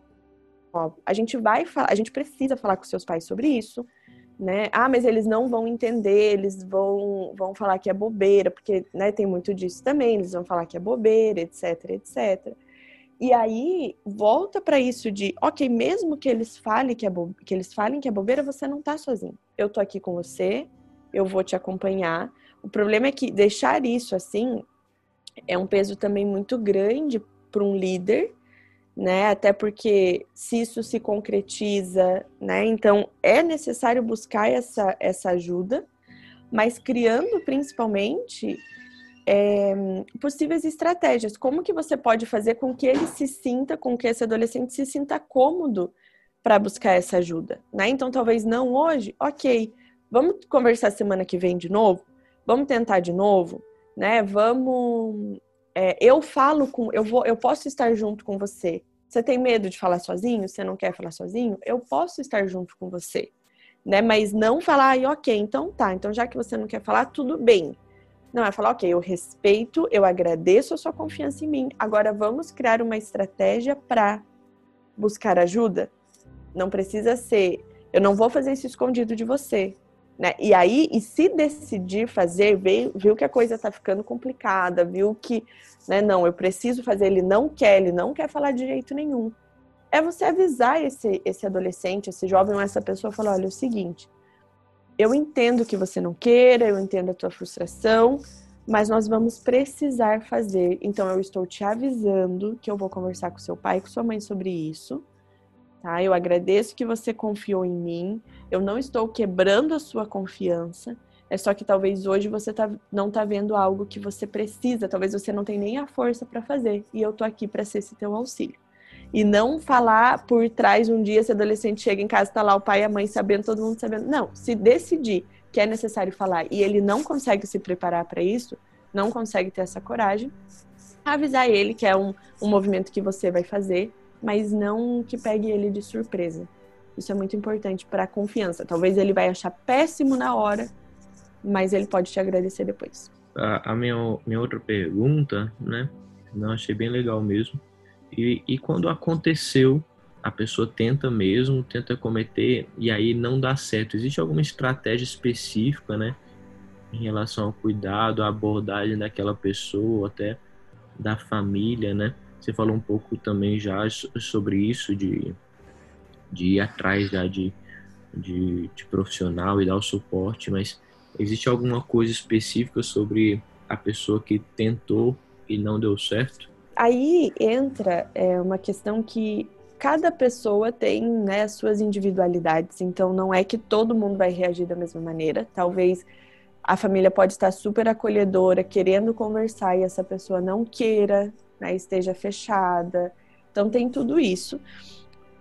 ó, a gente vai falar, a gente precisa falar com seus pais sobre isso. né? Ah, mas eles não vão entender, eles vão, vão falar que é bobeira, porque né, tem muito disso também, eles vão falar que é bobeira, etc, etc. E aí volta para isso de, ok, mesmo que eles falem que, é que eles falem que é bobeira, você não tá sozinho. Eu tô aqui com você, eu vou te acompanhar. O problema é que deixar isso assim é um peso também muito grande para um líder né? Até porque se isso se concretiza, né? Então é necessário buscar essa, essa ajuda, mas criando principalmente é, possíveis estratégias. Como que você pode fazer com que ele se sinta, com que esse adolescente se sinta cômodo para buscar essa ajuda, né? Então talvez não hoje, ok. Vamos conversar semana que vem de novo. Vamos tentar de novo, né? Vamos é, eu falo com, eu vou, eu posso estar junto com você. Você tem medo de falar sozinho? Você não quer falar sozinho? Eu posso estar junto com você, né? Mas não falar, ok, então tá. Então já que você não quer falar, tudo bem. Não é falar, ok, eu respeito, eu agradeço a sua confiança em mim. Agora vamos criar uma estratégia para buscar ajuda. Não precisa ser, eu não vou fazer isso escondido de você. Né? E aí, e se decidir fazer, viu, viu que a coisa está ficando complicada, viu que, né, não, eu preciso fazer, ele não quer, ele não quer falar de jeito nenhum. É você avisar esse, esse adolescente, esse jovem ou essa pessoa, falar, olha, é o seguinte, eu entendo que você não queira, eu entendo a tua frustração, mas nós vamos precisar fazer. Então, eu estou te avisando que eu vou conversar com seu pai e com sua mãe sobre isso tá? Eu agradeço que você confiou em mim. Eu não estou quebrando a sua confiança. É só que talvez hoje você tá, não tá vendo algo que você precisa, talvez você não tenha nem a força para fazer. E eu tô aqui para ser esse teu auxílio. E não falar por trás um dia se adolescente chega em casa, tá lá o pai e a mãe sabendo, todo mundo sabendo. Não, se decidir que é necessário falar e ele não consegue se preparar para isso, não consegue ter essa coragem, avisar ele que é um, um movimento que você vai fazer mas não que pegue ele de surpresa. Isso é muito importante para a confiança. Talvez ele vai achar péssimo na hora, mas ele pode te agradecer depois. A, a minha, minha outra pergunta, né? Não achei bem legal mesmo. E, e quando aconteceu, a pessoa tenta mesmo, tenta cometer e aí não dá certo. Existe alguma estratégia específica, né? Em relação ao cuidado, à abordagem daquela pessoa, até da família, né? Você falou um pouco também já sobre isso, de, de ir atrás já de, de, de profissional e dar o suporte, mas existe alguma coisa específica sobre a pessoa que tentou e não deu certo? Aí entra é, uma questão que cada pessoa tem né, as suas individualidades, então não é que todo mundo vai reagir da mesma maneira. Talvez a família pode estar super acolhedora, querendo conversar e essa pessoa não queira né, esteja fechada. Então tem tudo isso.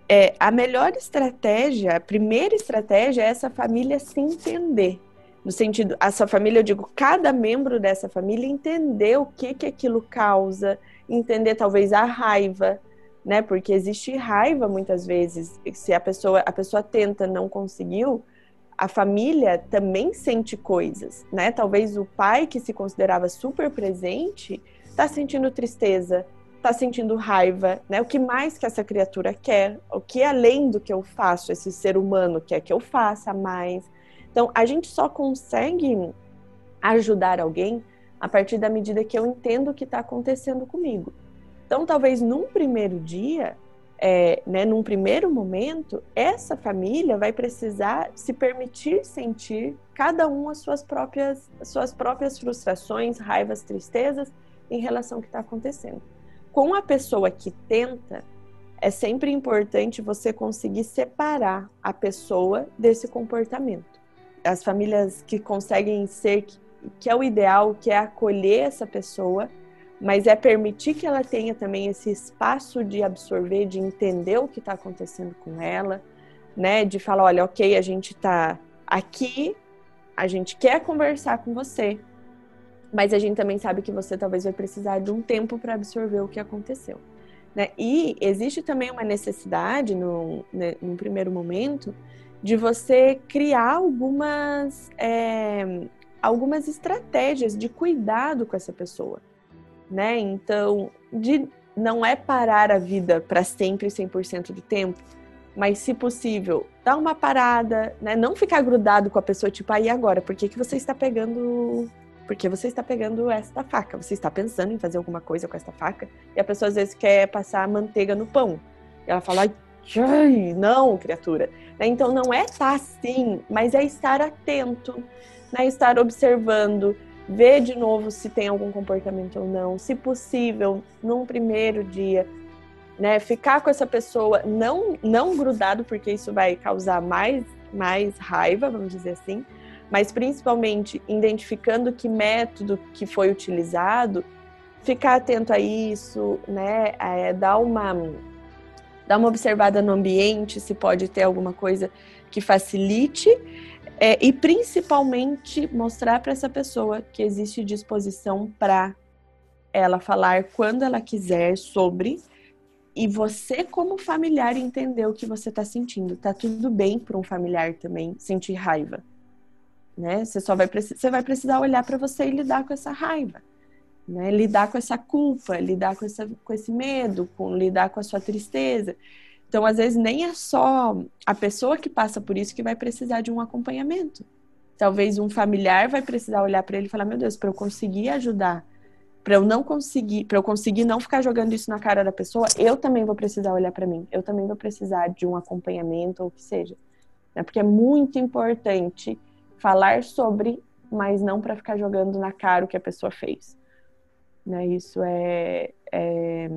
É, a melhor estratégia, a primeira estratégia é essa família se entender. No sentido, essa família, eu digo, cada membro dessa família entender o que que aquilo causa, entender talvez a raiva, né? Porque existe raiva muitas vezes. Se a pessoa, a pessoa tenta, não conseguiu, a família também sente coisas, né? Talvez o pai que se considerava super presente está sentindo tristeza, está sentindo raiva, né? O que mais que essa criatura quer? O que além do que eu faço, esse ser humano quer que eu faça mais? Então, a gente só consegue ajudar alguém a partir da medida que eu entendo o que está acontecendo comigo. Então, talvez num primeiro dia, é, né, num primeiro momento, essa família vai precisar se permitir sentir cada um as suas próprias, as suas próprias frustrações, raivas, tristezas em relação ao que está acontecendo. Com a pessoa que tenta, é sempre importante você conseguir separar a pessoa desse comportamento. As famílias que conseguem ser, que é o ideal, que é acolher essa pessoa, mas é permitir que ela tenha também esse espaço de absorver, de entender o que está acontecendo com ela, né? De falar, olha, ok, a gente está aqui, a gente quer conversar com você, mas a gente também sabe que você talvez vai precisar de um tempo para absorver o que aconteceu. Né? E existe também uma necessidade, no, né, no primeiro momento, de você criar algumas, é, algumas estratégias de cuidado com essa pessoa. Né? Então, de, não é parar a vida para sempre 100% do tempo, mas se possível, dá uma parada, né? Não ficar grudado com a pessoa, tipo, aí ah, agora, por que, que você está pegando. Porque você está pegando esta faca? Você está pensando em fazer alguma coisa com esta faca? E a pessoa às vezes quer passar manteiga no pão. E ela fala, ai, não, criatura. Né? Então não é estar tá assim, mas é estar atento, né? estar observando, ver de novo se tem algum comportamento ou não. Se possível, num primeiro dia, né? Ficar com essa pessoa não não grudado, porque isso vai causar mais mais raiva, vamos dizer assim, mas principalmente identificando que método que foi utilizado, ficar atento a isso, né? É, dar uma dar uma observada no ambiente, se pode ter alguma coisa que facilite é, e principalmente mostrar para essa pessoa que existe disposição para ela falar quando ela quiser sobre e você, como familiar, entender o que você está sentindo. Tá tudo bem para um familiar também sentir raiva. Né? Você só vai, você vai precisar olhar para você e lidar com essa raiva. Né? Lidar com essa culpa, lidar com, essa, com esse medo, com, lidar com a sua tristeza. Então, às vezes, nem é só a pessoa que passa por isso que vai precisar de um acompanhamento. Talvez um familiar vai precisar olhar para ele e falar: Meu Deus, para eu conseguir ajudar para eu não conseguir, para eu conseguir não ficar jogando isso na cara da pessoa, eu também vou precisar olhar para mim. Eu também vou precisar de um acompanhamento ou o que seja. Né? Porque é muito importante falar sobre, mas não para ficar jogando na cara o que a pessoa fez. Né? Isso é, é,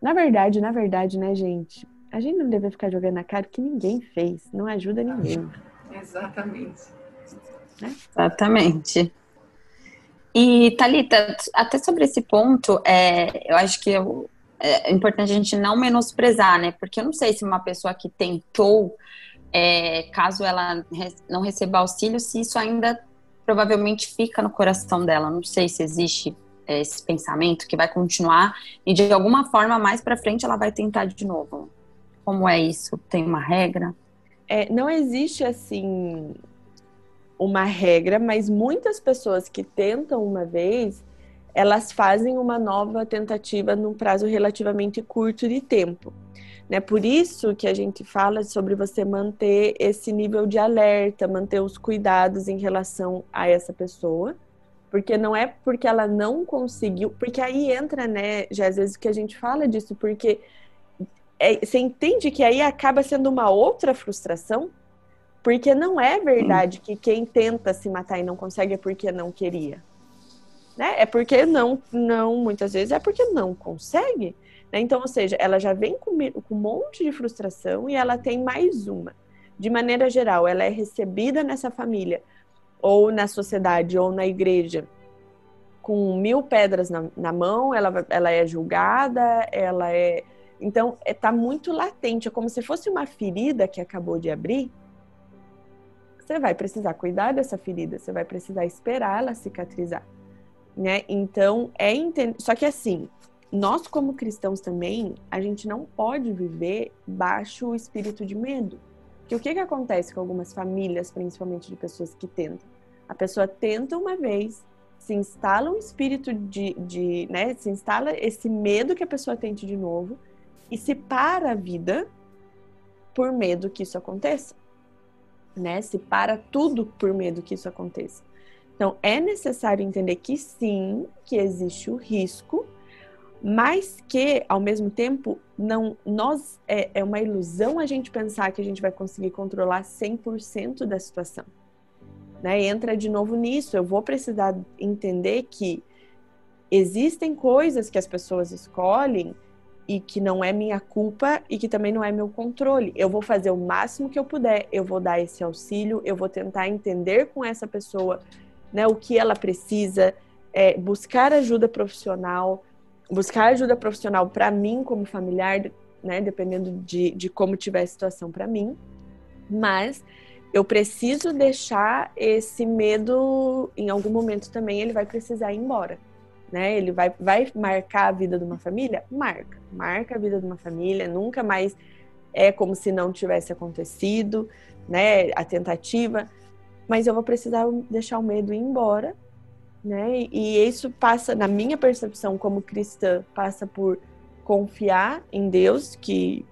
na verdade, na verdade, né, gente? A gente não deve ficar jogando na cara que ninguém fez. Não ajuda ninguém. Exatamente. Né? Exatamente. E, Thalita, até sobre esse ponto, é, eu acho que eu, é importante a gente não menosprezar, né? Porque eu não sei se uma pessoa que tentou, é, caso ela não receba auxílio, se isso ainda provavelmente fica no coração dela. Não sei se existe é, esse pensamento que vai continuar e de alguma forma mais para frente ela vai tentar de novo. Como é isso? Tem uma regra? É, não existe assim uma regra, mas muitas pessoas que tentam uma vez, elas fazem uma nova tentativa num prazo relativamente curto de tempo. Né? Por isso que a gente fala sobre você manter esse nível de alerta, manter os cuidados em relação a essa pessoa, porque não é porque ela não conseguiu, porque aí entra, né, já às vezes que a gente fala disso, porque é, você entende que aí acaba sendo uma outra frustração, porque não é verdade que quem tenta se matar e não consegue é porque não queria. Né? É porque não, não, muitas vezes é porque não consegue. Né? Então, ou seja, ela já vem com, com um monte de frustração e ela tem mais uma. De maneira geral, ela é recebida nessa família, ou na sociedade, ou na igreja, com mil pedras na, na mão, ela, ela é julgada, ela é. Então, está é, muito latente, é como se fosse uma ferida que acabou de abrir você vai precisar cuidar dessa ferida, você vai precisar esperar ela cicatrizar, né? Então, é. Só que assim, nós como cristãos também, a gente não pode viver baixo o espírito de medo. Porque o que, que acontece com algumas famílias, principalmente de pessoas que tentam? A pessoa tenta uma vez, se instala um espírito de, de né? Se instala esse medo que a pessoa tente de novo e se para a vida por medo que isso aconteça né? Se para tudo por medo que isso aconteça. Então, é necessário entender que sim, que existe o risco, mas que, ao mesmo tempo, não nós é, é uma ilusão a gente pensar que a gente vai conseguir controlar 100% da situação. Né? Entra de novo nisso, eu vou precisar entender que existem coisas que as pessoas escolhem e que não é minha culpa e que também não é meu controle. Eu vou fazer o máximo que eu puder, eu vou dar esse auxílio, eu vou tentar entender com essa pessoa né, o que ela precisa, é, buscar ajuda profissional, buscar ajuda profissional para mim como familiar, né, dependendo de, de como tiver a situação para mim, mas eu preciso deixar esse medo, em algum momento também ele vai precisar ir embora né? Ele vai, vai marcar a vida de uma família? Marca. Marca a vida de uma família, nunca mais é como se não tivesse acontecido, né? A tentativa. Mas eu vou precisar deixar o medo ir embora, né? E isso passa, na minha percepção como cristã, passa por confiar em Deus, que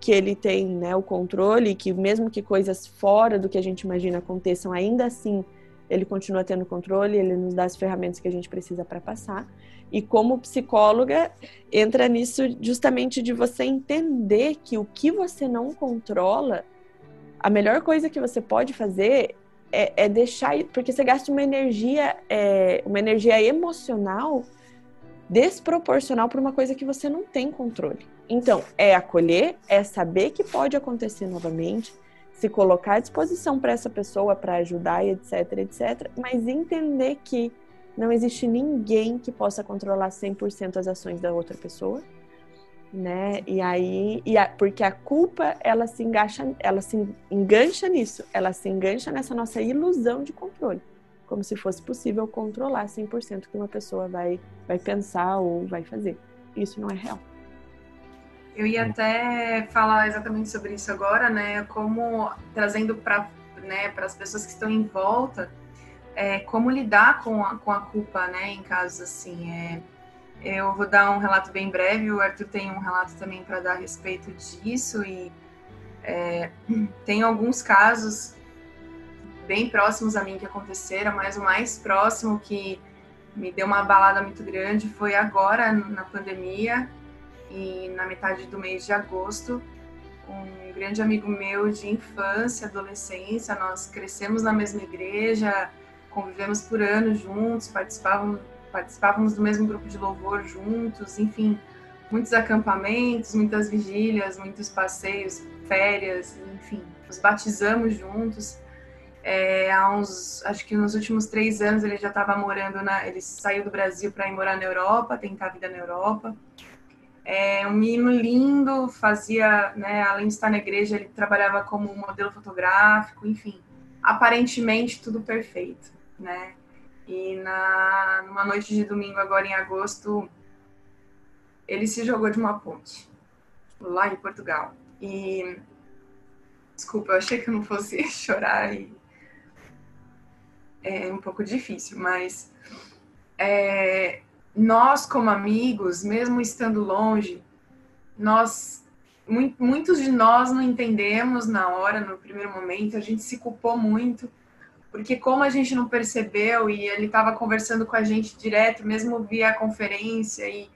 que ele tem né, o controle, que mesmo que coisas fora do que a gente imagina aconteçam, ainda assim ele continua tendo controle, ele nos dá as ferramentas que a gente precisa para passar. E como psicóloga, entra nisso justamente de você entender que o que você não controla, a melhor coisa que você pode fazer é, é deixar, porque você gasta uma energia, é, uma energia emocional desproporcional para uma coisa que você não tem controle. Então, é acolher, é saber que pode acontecer novamente, se colocar à disposição para essa pessoa para ajudar etc, etc, mas entender que não existe ninguém que possa controlar 100% as ações da outra pessoa, né? E aí, e a, porque a culpa ela se engancha, ela se engancha nisso, ela se engancha nessa nossa ilusão de controle, como se fosse possível controlar 100% que uma pessoa vai vai pensar ou vai fazer. Isso não é real. Eu ia até falar exatamente sobre isso agora, né? Como trazendo para né, as pessoas que estão em volta, é, como lidar com a, com a culpa, né? Em casos assim. É, eu vou dar um relato bem breve, o Arthur tem um relato também para dar a respeito disso, e é, tem alguns casos bem próximos a mim que aconteceram, mas o mais próximo que me deu uma balada muito grande foi agora, na pandemia, e na metade do mês de agosto, um grande amigo meu de infância, adolescência, nós crescemos na mesma igreja, convivemos por anos juntos, participávamos, participávamos do mesmo grupo de louvor juntos, enfim, muitos acampamentos, muitas vigílias, muitos passeios, férias, enfim, nos batizamos juntos. É, há uns, acho que nos últimos três anos ele já estava morando na, ele saiu do Brasil para ir morar na Europa, tentar a vida na Europa. É um menino lindo, fazia, né, além de estar na igreja, ele trabalhava como modelo fotográfico, enfim, aparentemente tudo perfeito, né? E na numa noite de domingo agora em agosto, ele se jogou de uma ponte lá em Portugal. E desculpa, eu achei que eu não fosse chorar e é um pouco difícil, mas é, nós, como amigos, mesmo estando longe, nós muitos de nós não entendemos na hora, no primeiro momento, a gente se culpou muito, porque como a gente não percebeu e ele estava conversando com a gente direto, mesmo via conferência e,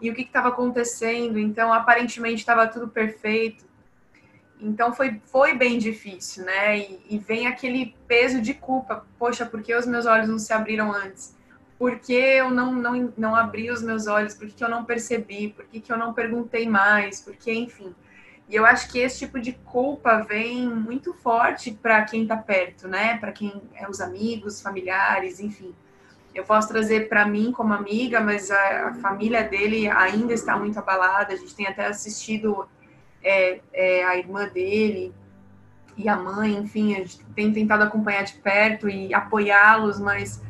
e o que estava acontecendo, então aparentemente estava tudo perfeito. Então foi, foi bem difícil, né? E, e vem aquele peso de culpa. Poxa, por que os meus olhos não se abriram antes? Por que eu não, não, não abri os meus olhos, por que, que eu não percebi, por que, que eu não perguntei mais, porque, enfim. E eu acho que esse tipo de culpa vem muito forte para quem está perto, né? Para quem é os amigos, familiares, enfim. Eu posso trazer para mim como amiga, mas a, a, família dele ainda está muito abalada. A gente tem até assistido é, é, a irmã dele e a mãe, enfim, a gente tem tentado acompanhar de perto e apoiá-los, mas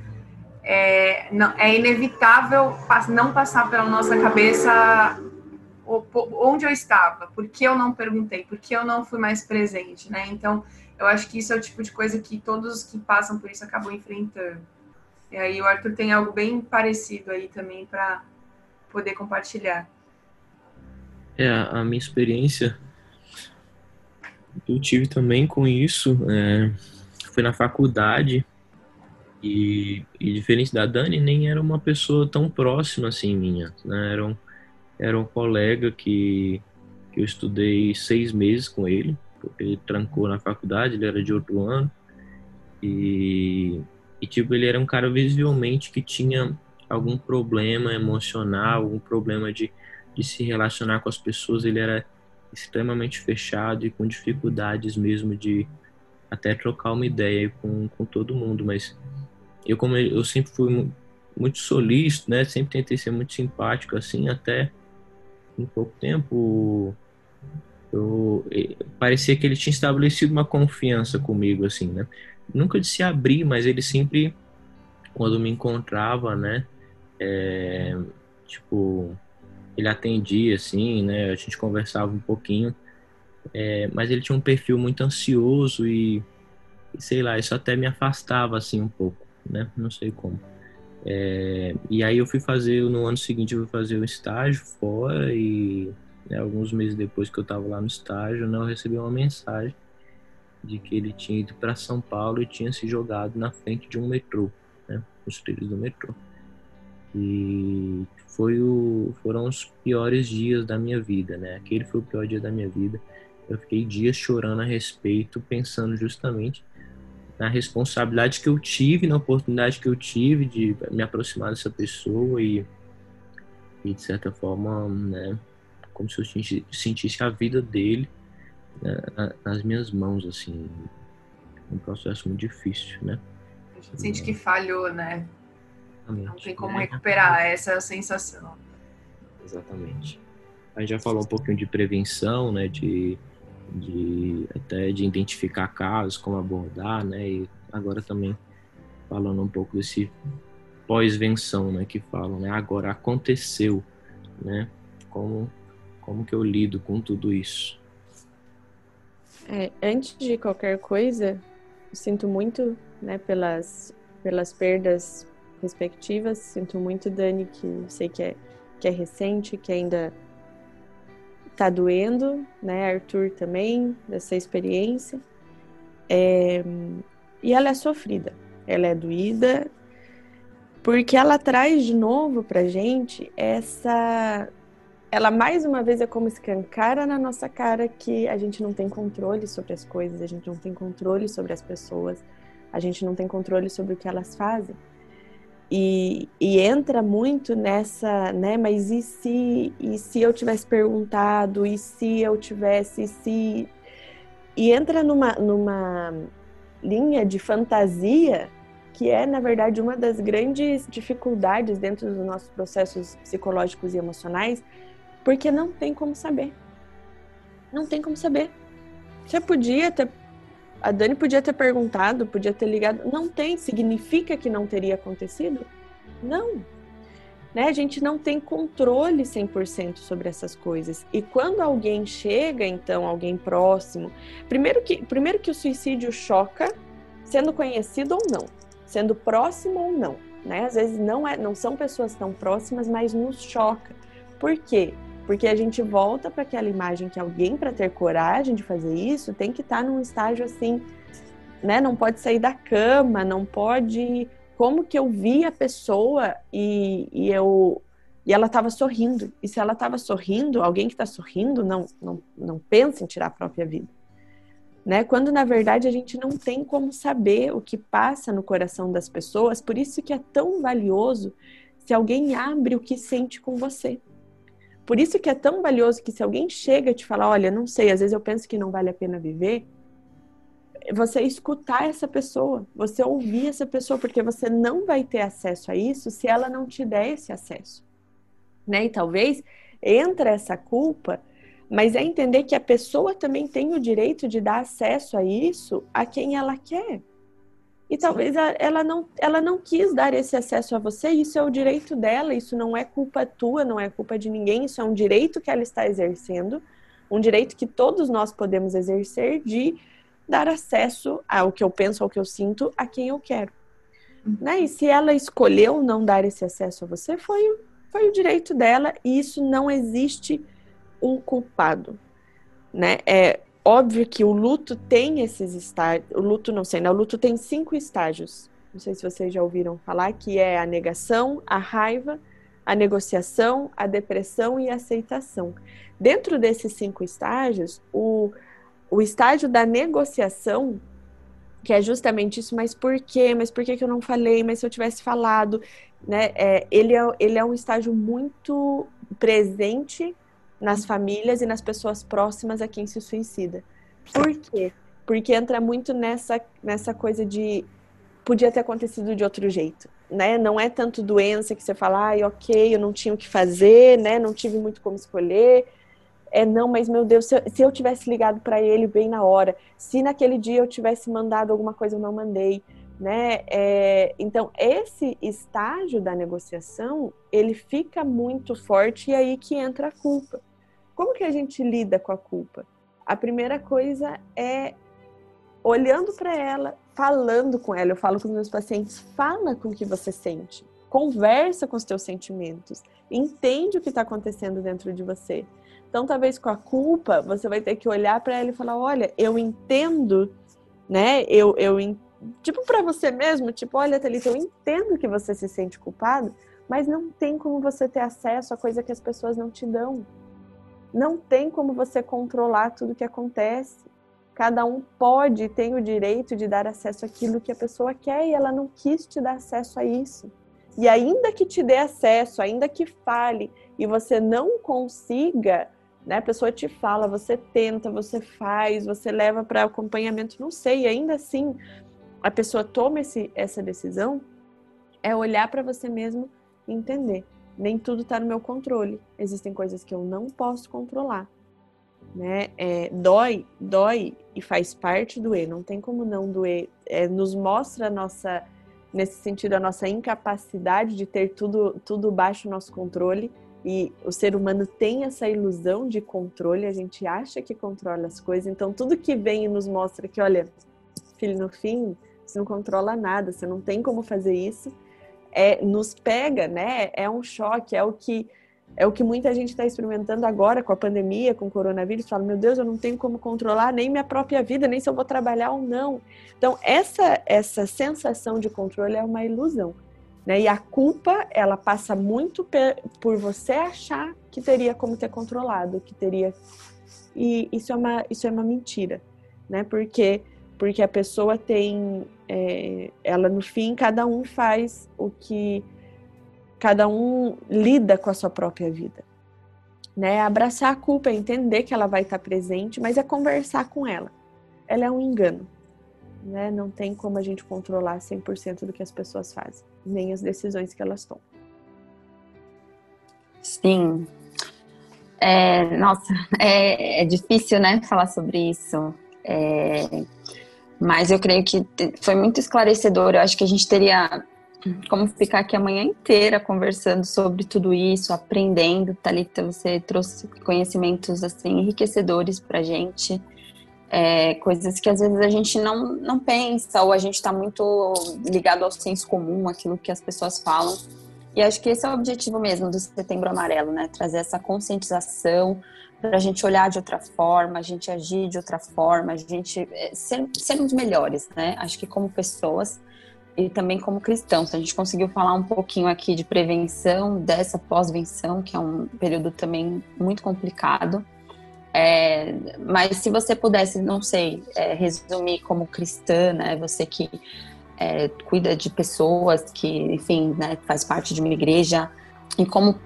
é, não, é inevitável não passar pela nossa cabeça onde eu estava, por que eu não perguntei, por que eu não fui mais presente, né? Então, eu acho que isso é o tipo de coisa que todos que passam por isso acabam enfrentando. E aí o Arthur tem algo bem parecido aí também para poder compartilhar. É, a minha experiência eu tive também com isso, é, foi na faculdade, e, e, diferente da Dani, nem era uma pessoa tão próxima assim minha. Né? Era, um, era um colega que, que eu estudei seis meses com ele, porque ele trancou na faculdade, ele era de outro ano. E, e tipo, ele era um cara visivelmente que tinha algum problema emocional, algum problema de, de se relacionar com as pessoas. Ele era extremamente fechado e com dificuldades mesmo de até trocar uma ideia com, com todo mundo, mas eu como eu sempre fui muito solícito, né? Sempre tentei ser muito simpático, assim, até em pouco tempo eu, parecia que ele tinha estabelecido uma confiança comigo, assim, né? Nunca de se abrir, mas ele sempre, quando me encontrava, né? É, tipo, ele atendia, assim, né? A gente conversava um pouquinho, é, mas ele tinha um perfil muito ansioso e, sei lá, isso até me afastava, assim, um pouco né? Não sei como. É, e aí eu fui fazer, no ano seguinte eu fui fazer o estágio fora e né, alguns meses depois que eu estava lá no estágio, né, eu recebi uma mensagem de que ele tinha ido para São Paulo e tinha se jogado na frente de um metrô, né, os trilhos do metrô. E foi o, foram os piores dias da minha vida, né? Aquele foi o pior dia da minha vida. Eu fiquei dias chorando a respeito, pensando justamente na responsabilidade que eu tive, na oportunidade que eu tive de me aproximar dessa pessoa e, e de certa forma, né, como se eu sentisse a vida dele né, nas minhas mãos, assim, um processo muito difícil, né? A gente sente que falhou, né? Exatamente. Não tem como recuperar, essa é a sensação. Exatamente. A gente já falou um pouquinho de prevenção, né, de, de até de identificar casos, como abordar, né, e agora também falando um pouco desse pós-venção, né, que falam, né, agora aconteceu, né, como como que eu lido com tudo isso? É, antes de qualquer coisa, sinto muito, né, pelas pelas perdas respectivas. Sinto muito, Dani, que sei que é, que é recente, que ainda tá doendo, né? Arthur também, dessa experiência. É, e ela é sofrida, ela é doída, porque ela traz de novo pra gente essa. Ela mais uma vez é como escancara na nossa cara que a gente não tem controle sobre as coisas, a gente não tem controle sobre as pessoas, a gente não tem controle sobre o que elas fazem. E, e, entra muito nessa, né? Mas e se, e se eu tivesse perguntado? E se eu tivesse? E se. E entra numa, numa linha de fantasia que é, na verdade, uma das grandes dificuldades dentro dos nossos processos psicológicos e emocionais, porque não tem como saber. Não tem como saber. Você podia ter a Dani podia ter perguntado, podia ter ligado. Não tem. Significa que não teria acontecido? Não. Né? A gente não tem controle 100% sobre essas coisas. E quando alguém chega, então, alguém próximo. Primeiro que, primeiro que o suicídio choca, sendo conhecido ou não, sendo próximo ou não. Né? Às vezes não, é, não são pessoas tão próximas, mas nos choca. Por quê? Porque a gente volta para aquela imagem que alguém, para ter coragem de fazer isso, tem que estar tá num estágio assim, né? Não pode sair da cama, não pode. Como que eu vi a pessoa e, e eu e ela estava sorrindo. E se ela estava sorrindo, alguém que está sorrindo não, não, não pensa em tirar a própria vida. Né? Quando na verdade a gente não tem como saber o que passa no coração das pessoas, por isso que é tão valioso se alguém abre o que sente com você. Por isso que é tão valioso que se alguém chega te falar, olha, não sei, às vezes eu penso que não vale a pena viver, você escutar essa pessoa, você ouvir essa pessoa, porque você não vai ter acesso a isso se ela não te der esse acesso. Né? E talvez entra essa culpa, mas é entender que a pessoa também tem o direito de dar acesso a isso a quem ela quer. E talvez ela não, ela não quis dar esse acesso a você, isso é o direito dela, isso não é culpa tua, não é culpa de ninguém, isso é um direito que ela está exercendo, um direito que todos nós podemos exercer de dar acesso ao que eu penso, ao que eu sinto, a quem eu quero. Uhum. Né? E se ela escolheu não dar esse acesso a você, foi, foi o direito dela, e isso não existe um culpado. Né? É, Óbvio que o luto tem esses estágios. O luto, não sei, né? O luto tem cinco estágios. Não sei se vocês já ouviram falar, que é a negação, a raiva, a negociação, a depressão e a aceitação. Dentro desses cinco estágios, o, o estágio da negociação, que é justamente isso, mas por quê? Mas por que, que eu não falei? Mas se eu tivesse falado, né? É, ele, é, ele é um estágio muito presente nas famílias e nas pessoas próximas a quem se suicida. Por quê? Porque entra muito nessa, nessa coisa de podia ter acontecido de outro jeito, né? Não é tanto doença que você fala, ai, ok, eu não tinha o que fazer, né? Não tive muito como escolher. É, não, mas meu Deus, se eu, se eu tivesse ligado para ele bem na hora, se naquele dia eu tivesse mandado alguma coisa eu não mandei, né? É, então esse estágio da negociação ele fica muito forte e aí que entra a culpa. Como que a gente lida com a culpa? A primeira coisa é olhando para ela, falando com ela. Eu falo com os meus pacientes, fala com o que você sente. Conversa com os teus sentimentos. Entende o que está acontecendo dentro de você. Então, talvez com a culpa, você vai ter que olhar para ela e falar: olha, eu entendo, né? Eu, eu tipo para você mesmo, tipo, olha, Thalita, eu entendo que você se sente culpado, mas não tem como você ter acesso a coisa que as pessoas não te dão. Não tem como você controlar tudo que acontece. Cada um pode e tem o direito de dar acesso àquilo que a pessoa quer e ela não quis te dar acesso a isso. E ainda que te dê acesso, ainda que fale e você não consiga, né? A pessoa te fala, você tenta, você faz, você leva para acompanhamento, não sei, ainda assim a pessoa toma esse, essa decisão, é olhar para você mesmo e entender. Nem tudo está no meu controle. Existem coisas que eu não posso controlar. Né? É, dói, dói e faz parte doer. Não tem como não doer. É, nos mostra a nossa nesse sentido, a nossa incapacidade de ter tudo, tudo baixo nosso controle. E o ser humano tem essa ilusão de controle, a gente acha que controla as coisas, então tudo que vem e nos mostra que, olha, filho, no fim, você não controla nada, você não tem como fazer isso, é, nos pega, né? É um choque, é o que é o que muita gente está experimentando agora com a pandemia, com o coronavírus. Fala, meu Deus, eu não tenho como controlar nem minha própria vida, nem se eu vou trabalhar ou não. Então, essa, essa sensação de controle é uma ilusão. Né? E a culpa, ela passa muito por você achar que teria como ter controlado, que teria. E isso é uma, isso é uma mentira, né? Porque, porque a pessoa tem. É, ela, no fim, cada um faz o que cada um lida com a sua própria vida. Né? Abraçar a culpa é entender que ela vai estar presente, mas é conversar com ela. Ela é um engano. Né? Não tem como a gente controlar 100% do que as pessoas fazem, nem as decisões que elas tomam. Sim. É, nossa, é, é, difícil, né, falar sobre isso. É, mas eu creio que foi muito esclarecedor. Eu acho que a gente teria como ficar aqui a manhã inteira conversando sobre tudo isso, aprendendo. Thalita, você trouxe conhecimentos assim enriquecedores para gente, é, coisas que às vezes a gente não, não pensa ou a gente está muito ligado ao senso comum, aquilo que as pessoas falam. E acho que esse é o objetivo mesmo do Setembro Amarelo, né? Trazer essa conscientização para a gente olhar de outra forma, a gente agir de outra forma, a gente é, ser, sermos melhores, né? Acho que como pessoas e também como cristãos. A gente conseguiu falar um pouquinho aqui de prevenção dessa pós-venção, que é um período também muito complicado. É, mas se você pudesse, não sei, é, resumir como cristã, né, você que é, cuida de pessoas, que, enfim, né, faz parte de uma igreja, e como,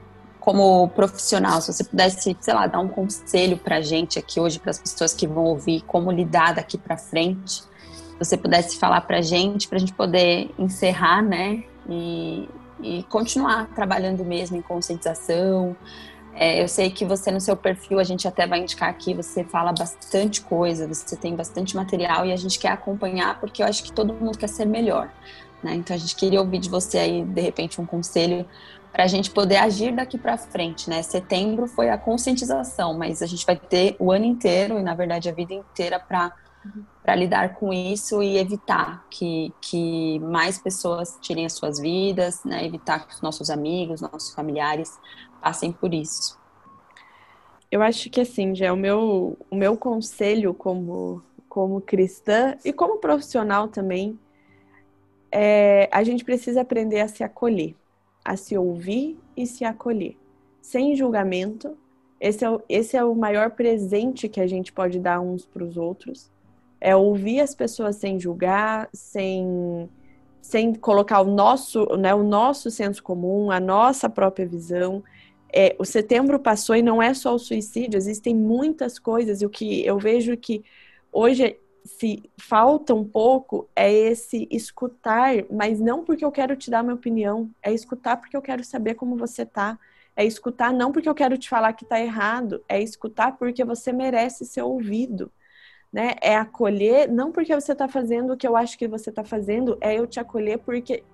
como profissional, se você pudesse, sei lá, dar um conselho para gente aqui hoje, para as pessoas que vão ouvir, como lidar daqui para frente, você pudesse falar para gente, para a gente poder encerrar, né? E, e continuar trabalhando mesmo em conscientização. É, eu sei que você no seu perfil, a gente até vai indicar aqui, você fala bastante coisa, você tem bastante material e a gente quer acompanhar porque eu acho que todo mundo quer ser melhor. Né? Então a gente queria ouvir de você aí, de repente, um conselho para a gente poder agir daqui para frente, né? Setembro foi a conscientização, mas a gente vai ter o ano inteiro e, na verdade, a vida inteira para para lidar com isso e evitar que, que mais pessoas tirem as suas vidas, né? evitar que os nossos amigos, nossos familiares passem por isso. Eu acho que assim, já é o meu, o meu conselho como, como cristã e como profissional também, é, a gente precisa aprender a se acolher, a se ouvir e se acolher, sem julgamento. Esse é, o, esse é o maior presente que a gente pode dar uns para os outros é ouvir as pessoas sem julgar, sem, sem colocar o nosso, né, o nosso senso comum, a nossa própria visão. É, o setembro passou e não é só o suicídio, existem muitas coisas. E o que eu vejo que hoje se falta um pouco é esse escutar, mas não porque eu quero te dar minha opinião, é escutar porque eu quero saber como você tá. É escutar não porque eu quero te falar que tá errado, é escutar porque você merece ser ouvido né? É acolher, não porque você está fazendo o que eu acho que você está fazendo, é eu te acolher porque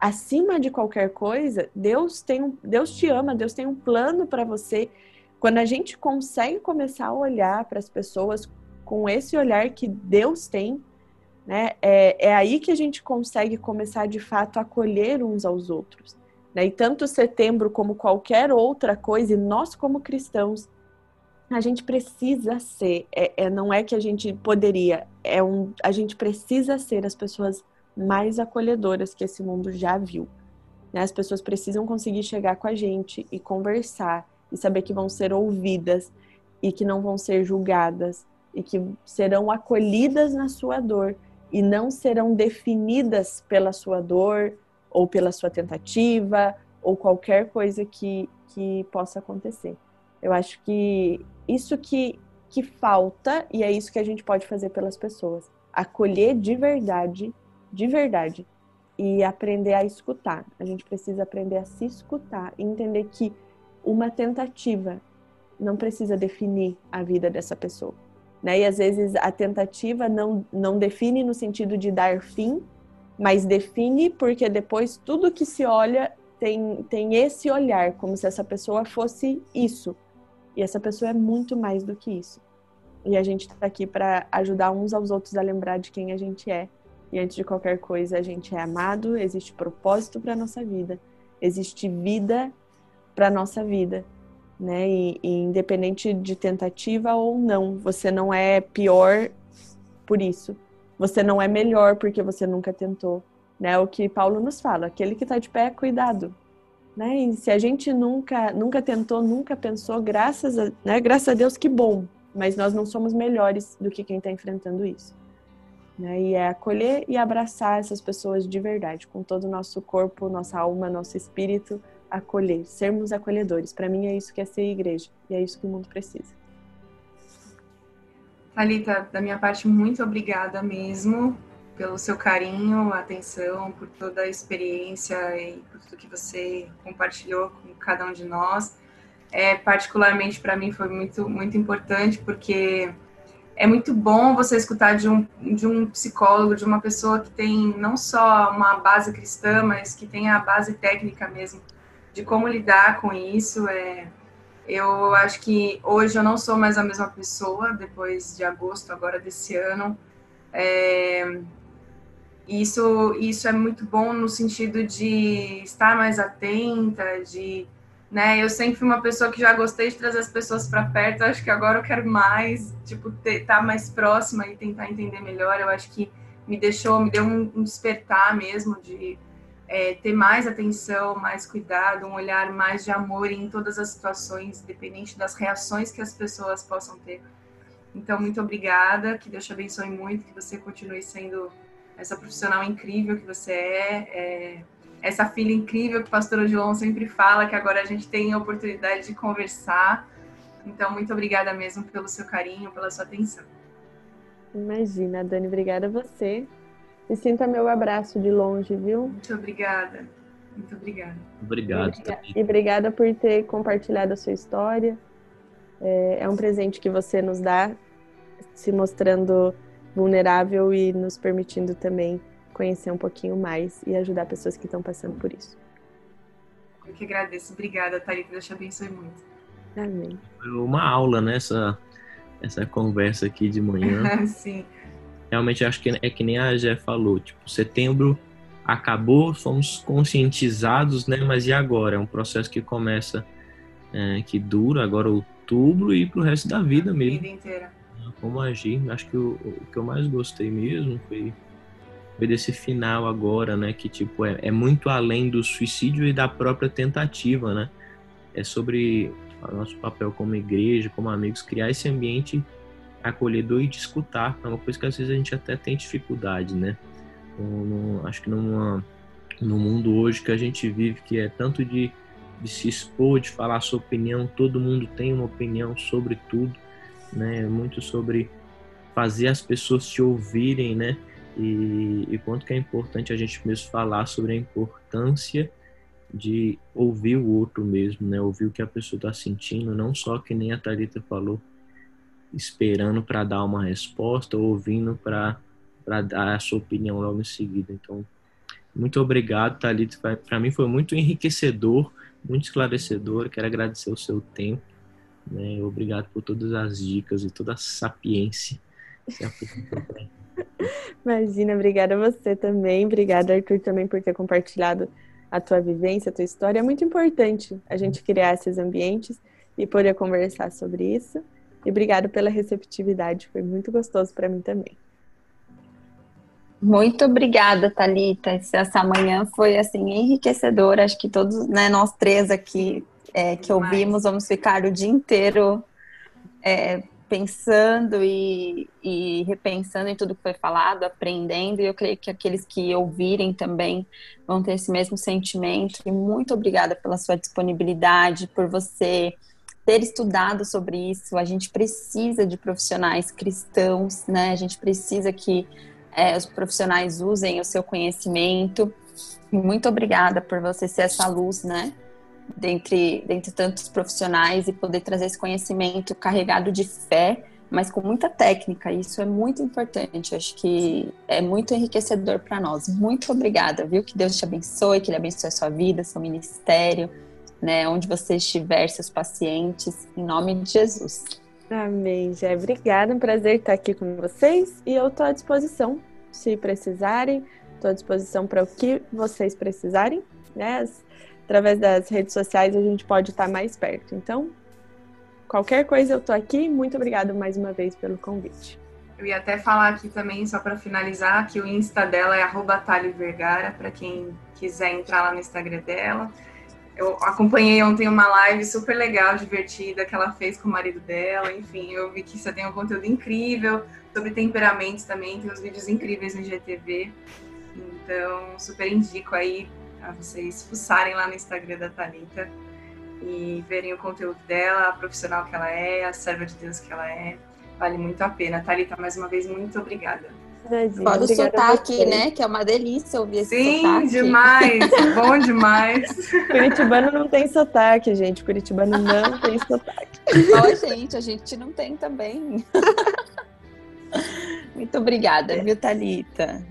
acima de qualquer coisa, Deus tem um, Deus te ama, Deus tem um plano para você. Quando a gente consegue começar a olhar para as pessoas com esse olhar que Deus tem, né? É, é aí que a gente consegue começar de fato a acolher uns aos outros. Né? E tanto setembro como qualquer outra coisa, e nós como cristãos a gente precisa ser, é, é, não é que a gente poderia, é um, a gente precisa ser as pessoas mais acolhedoras que esse mundo já viu. Né? As pessoas precisam conseguir chegar com a gente e conversar e saber que vão ser ouvidas e que não vão ser julgadas e que serão acolhidas na sua dor e não serão definidas pela sua dor ou pela sua tentativa ou qualquer coisa que, que possa acontecer. Eu acho que isso que, que falta e é isso que a gente pode fazer pelas pessoas. Acolher de verdade, de verdade, e aprender a escutar. A gente precisa aprender a se escutar e entender que uma tentativa não precisa definir a vida dessa pessoa. Né? E às vezes a tentativa não, não define no sentido de dar fim, mas define porque depois tudo que se olha tem, tem esse olhar, como se essa pessoa fosse isso. E essa pessoa é muito mais do que isso. E a gente está aqui para ajudar uns aos outros a lembrar de quem a gente é. E antes de qualquer coisa, a gente é amado, existe propósito para nossa vida, existe vida para nossa vida né? E, e, independente de tentativa ou não, você não é pior por isso. Você não é melhor porque você nunca tentou, né? O que Paulo nos fala, aquele que está de pé, cuidado, né? E se a gente nunca, nunca tentou, nunca pensou, graças a, né? Graças a Deus, que bom. Mas nós não somos melhores do que quem está enfrentando isso. Né? E é acolher e abraçar essas pessoas de verdade, com todo o nosso corpo, nossa alma, nosso espírito, acolher, sermos acolhedores. Para mim é isso que é ser igreja e é isso que o mundo precisa. Thalita, da minha parte, muito obrigada mesmo pelo seu carinho, atenção, por toda a experiência e por tudo que você compartilhou com cada um de nós. É, particularmente para mim foi muito muito importante porque é muito bom você escutar de um, de um psicólogo, de uma pessoa que tem não só uma base cristã, mas que tem a base técnica mesmo de como lidar com isso. É, eu acho que hoje eu não sou mais a mesma pessoa, depois de agosto agora desse ano. É, isso, isso é muito bom no sentido de estar mais atenta, de, né, eu sempre fui uma pessoa que já gostei de trazer as pessoas para perto, acho que agora eu quero mais, tipo, estar tá mais próxima e tentar entender melhor, eu acho que me deixou, me deu um, um despertar mesmo de é, ter mais atenção, mais cuidado, um olhar mais de amor em todas as situações, independente das reações que as pessoas possam ter. Então, muito obrigada, que Deus te abençoe muito, que você continue sendo essa profissional incrível que você é, é essa filha incrível que o pastor João sempre fala, que agora a gente tem a oportunidade de conversar. Então, muito obrigada mesmo pelo seu carinho, pela sua atenção. Imagina, Dani, obrigada a você e sinta meu abraço de longe, viu? Muito obrigada. Muito obrigada. Obrigado. E obrigada por ter compartilhado a sua história. É, é um presente que você nos dá, se mostrando vulnerável e nos permitindo também conhecer um pouquinho mais e ajudar pessoas que estão passando por isso. Eu que agradeço. Obrigada, Thalita. Deus te abençoe muito. Amém. Foi uma aula, né? Essa, essa conversa aqui de manhã. Sim realmente acho que é que nem a Jé falou, tipo, setembro acabou, fomos conscientizados, né? Mas e agora? É um processo que começa, é, que dura agora outubro e pro resto da vida mesmo. Vida inteira. Como agir? Acho que o, o que eu mais gostei mesmo foi, foi desse final agora, né? Que tipo é, é muito além do suicídio e da própria tentativa, né? É sobre o nosso papel como igreja, como amigos, criar esse ambiente acolhedor e de escutar. É uma coisa que às vezes a gente até tem dificuldade, né? No, acho que numa, no mundo hoje que a gente vive, que é tanto de, de se expor, de falar a sua opinião, todo mundo tem uma opinião sobre tudo, né? Muito sobre fazer as pessoas te ouvirem, né? E, e quanto que é importante a gente mesmo falar sobre a importância de ouvir o outro mesmo, né? Ouvir o que a pessoa está sentindo, não só que nem a Thalita falou, esperando para dar uma resposta ou ouvindo para dar a sua opinião logo em seguida. Então, muito obrigado, Thalita. Para mim foi muito enriquecedor, muito esclarecedor. Quero agradecer o seu tempo. Né? Obrigado por todas as dicas e toda a sapiência. Imagina, obrigada a você também. Obrigada, Arthur, também por ter compartilhado a tua vivência, a tua história. É muito importante a gente criar esses ambientes e poder conversar sobre isso. E obrigada pela receptividade, foi muito gostoso para mim também. Muito obrigada, Talita. Essa manhã foi assim enriquecedora. Acho que todos, né, nós três aqui é, que ouvimos, vamos ficar o dia inteiro é, pensando e, e, repensando em tudo que foi falado, aprendendo. E eu creio que aqueles que ouvirem também vão ter esse mesmo sentimento. E muito obrigada pela sua disponibilidade, por você ter estudado sobre isso. A gente precisa de profissionais cristãos, né? A gente precisa que é, os profissionais usem o seu conhecimento. Muito obrigada por você ser essa luz, né? Dentre, dentre tantos profissionais e poder trazer esse conhecimento carregado de fé, mas com muita técnica. Isso é muito importante. Acho que é muito enriquecedor para nós. Muito obrigada, viu? Que Deus te abençoe, que Ele abençoe a sua vida, seu ministério, né? Onde você estiver, seus pacientes, em nome de Jesus. Amém, Jé. Obrigada, um prazer estar aqui com vocês e eu estou à disposição se precisarem. Estou à disposição para o que vocês precisarem, né? Através das redes sociais a gente pode estar mais perto. Então, qualquer coisa eu estou aqui. Muito obrigada mais uma vez pelo convite. Eu ia até falar aqui também, só para finalizar, que o Insta dela é arroba Vergara, para quem quiser entrar lá no Instagram dela. Eu acompanhei ontem uma live super legal, divertida, que ela fez com o marido dela. Enfim, eu vi que você tem um conteúdo incrível sobre temperamentos também. Tem uns vídeos incríveis no GTV. Então, super indico aí a vocês fuçarem lá no Instagram da Thalita e verem o conteúdo dela, a profissional que ela é, a serva de Deus que ela é. Vale muito a pena. Thalita, mais uma vez, muito obrigada. Fora o sotaque, né? Que é uma delícia ouvir esse Sim, sotaque. Sim, demais. Bom demais. Curitibano não tem sotaque, gente. Curitibano não tem sotaque. Ó, gente, a gente não tem também. Muito obrigada, viu, Thalita?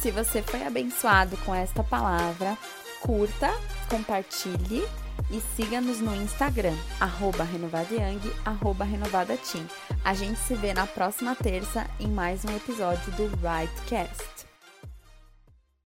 Se você foi abençoado com esta palavra, curta, compartilhe e siga-nos no Instagram, arroba renovadayang, arroba renovadateam. A gente se vê na próxima terça em mais um episódio do Rightcast.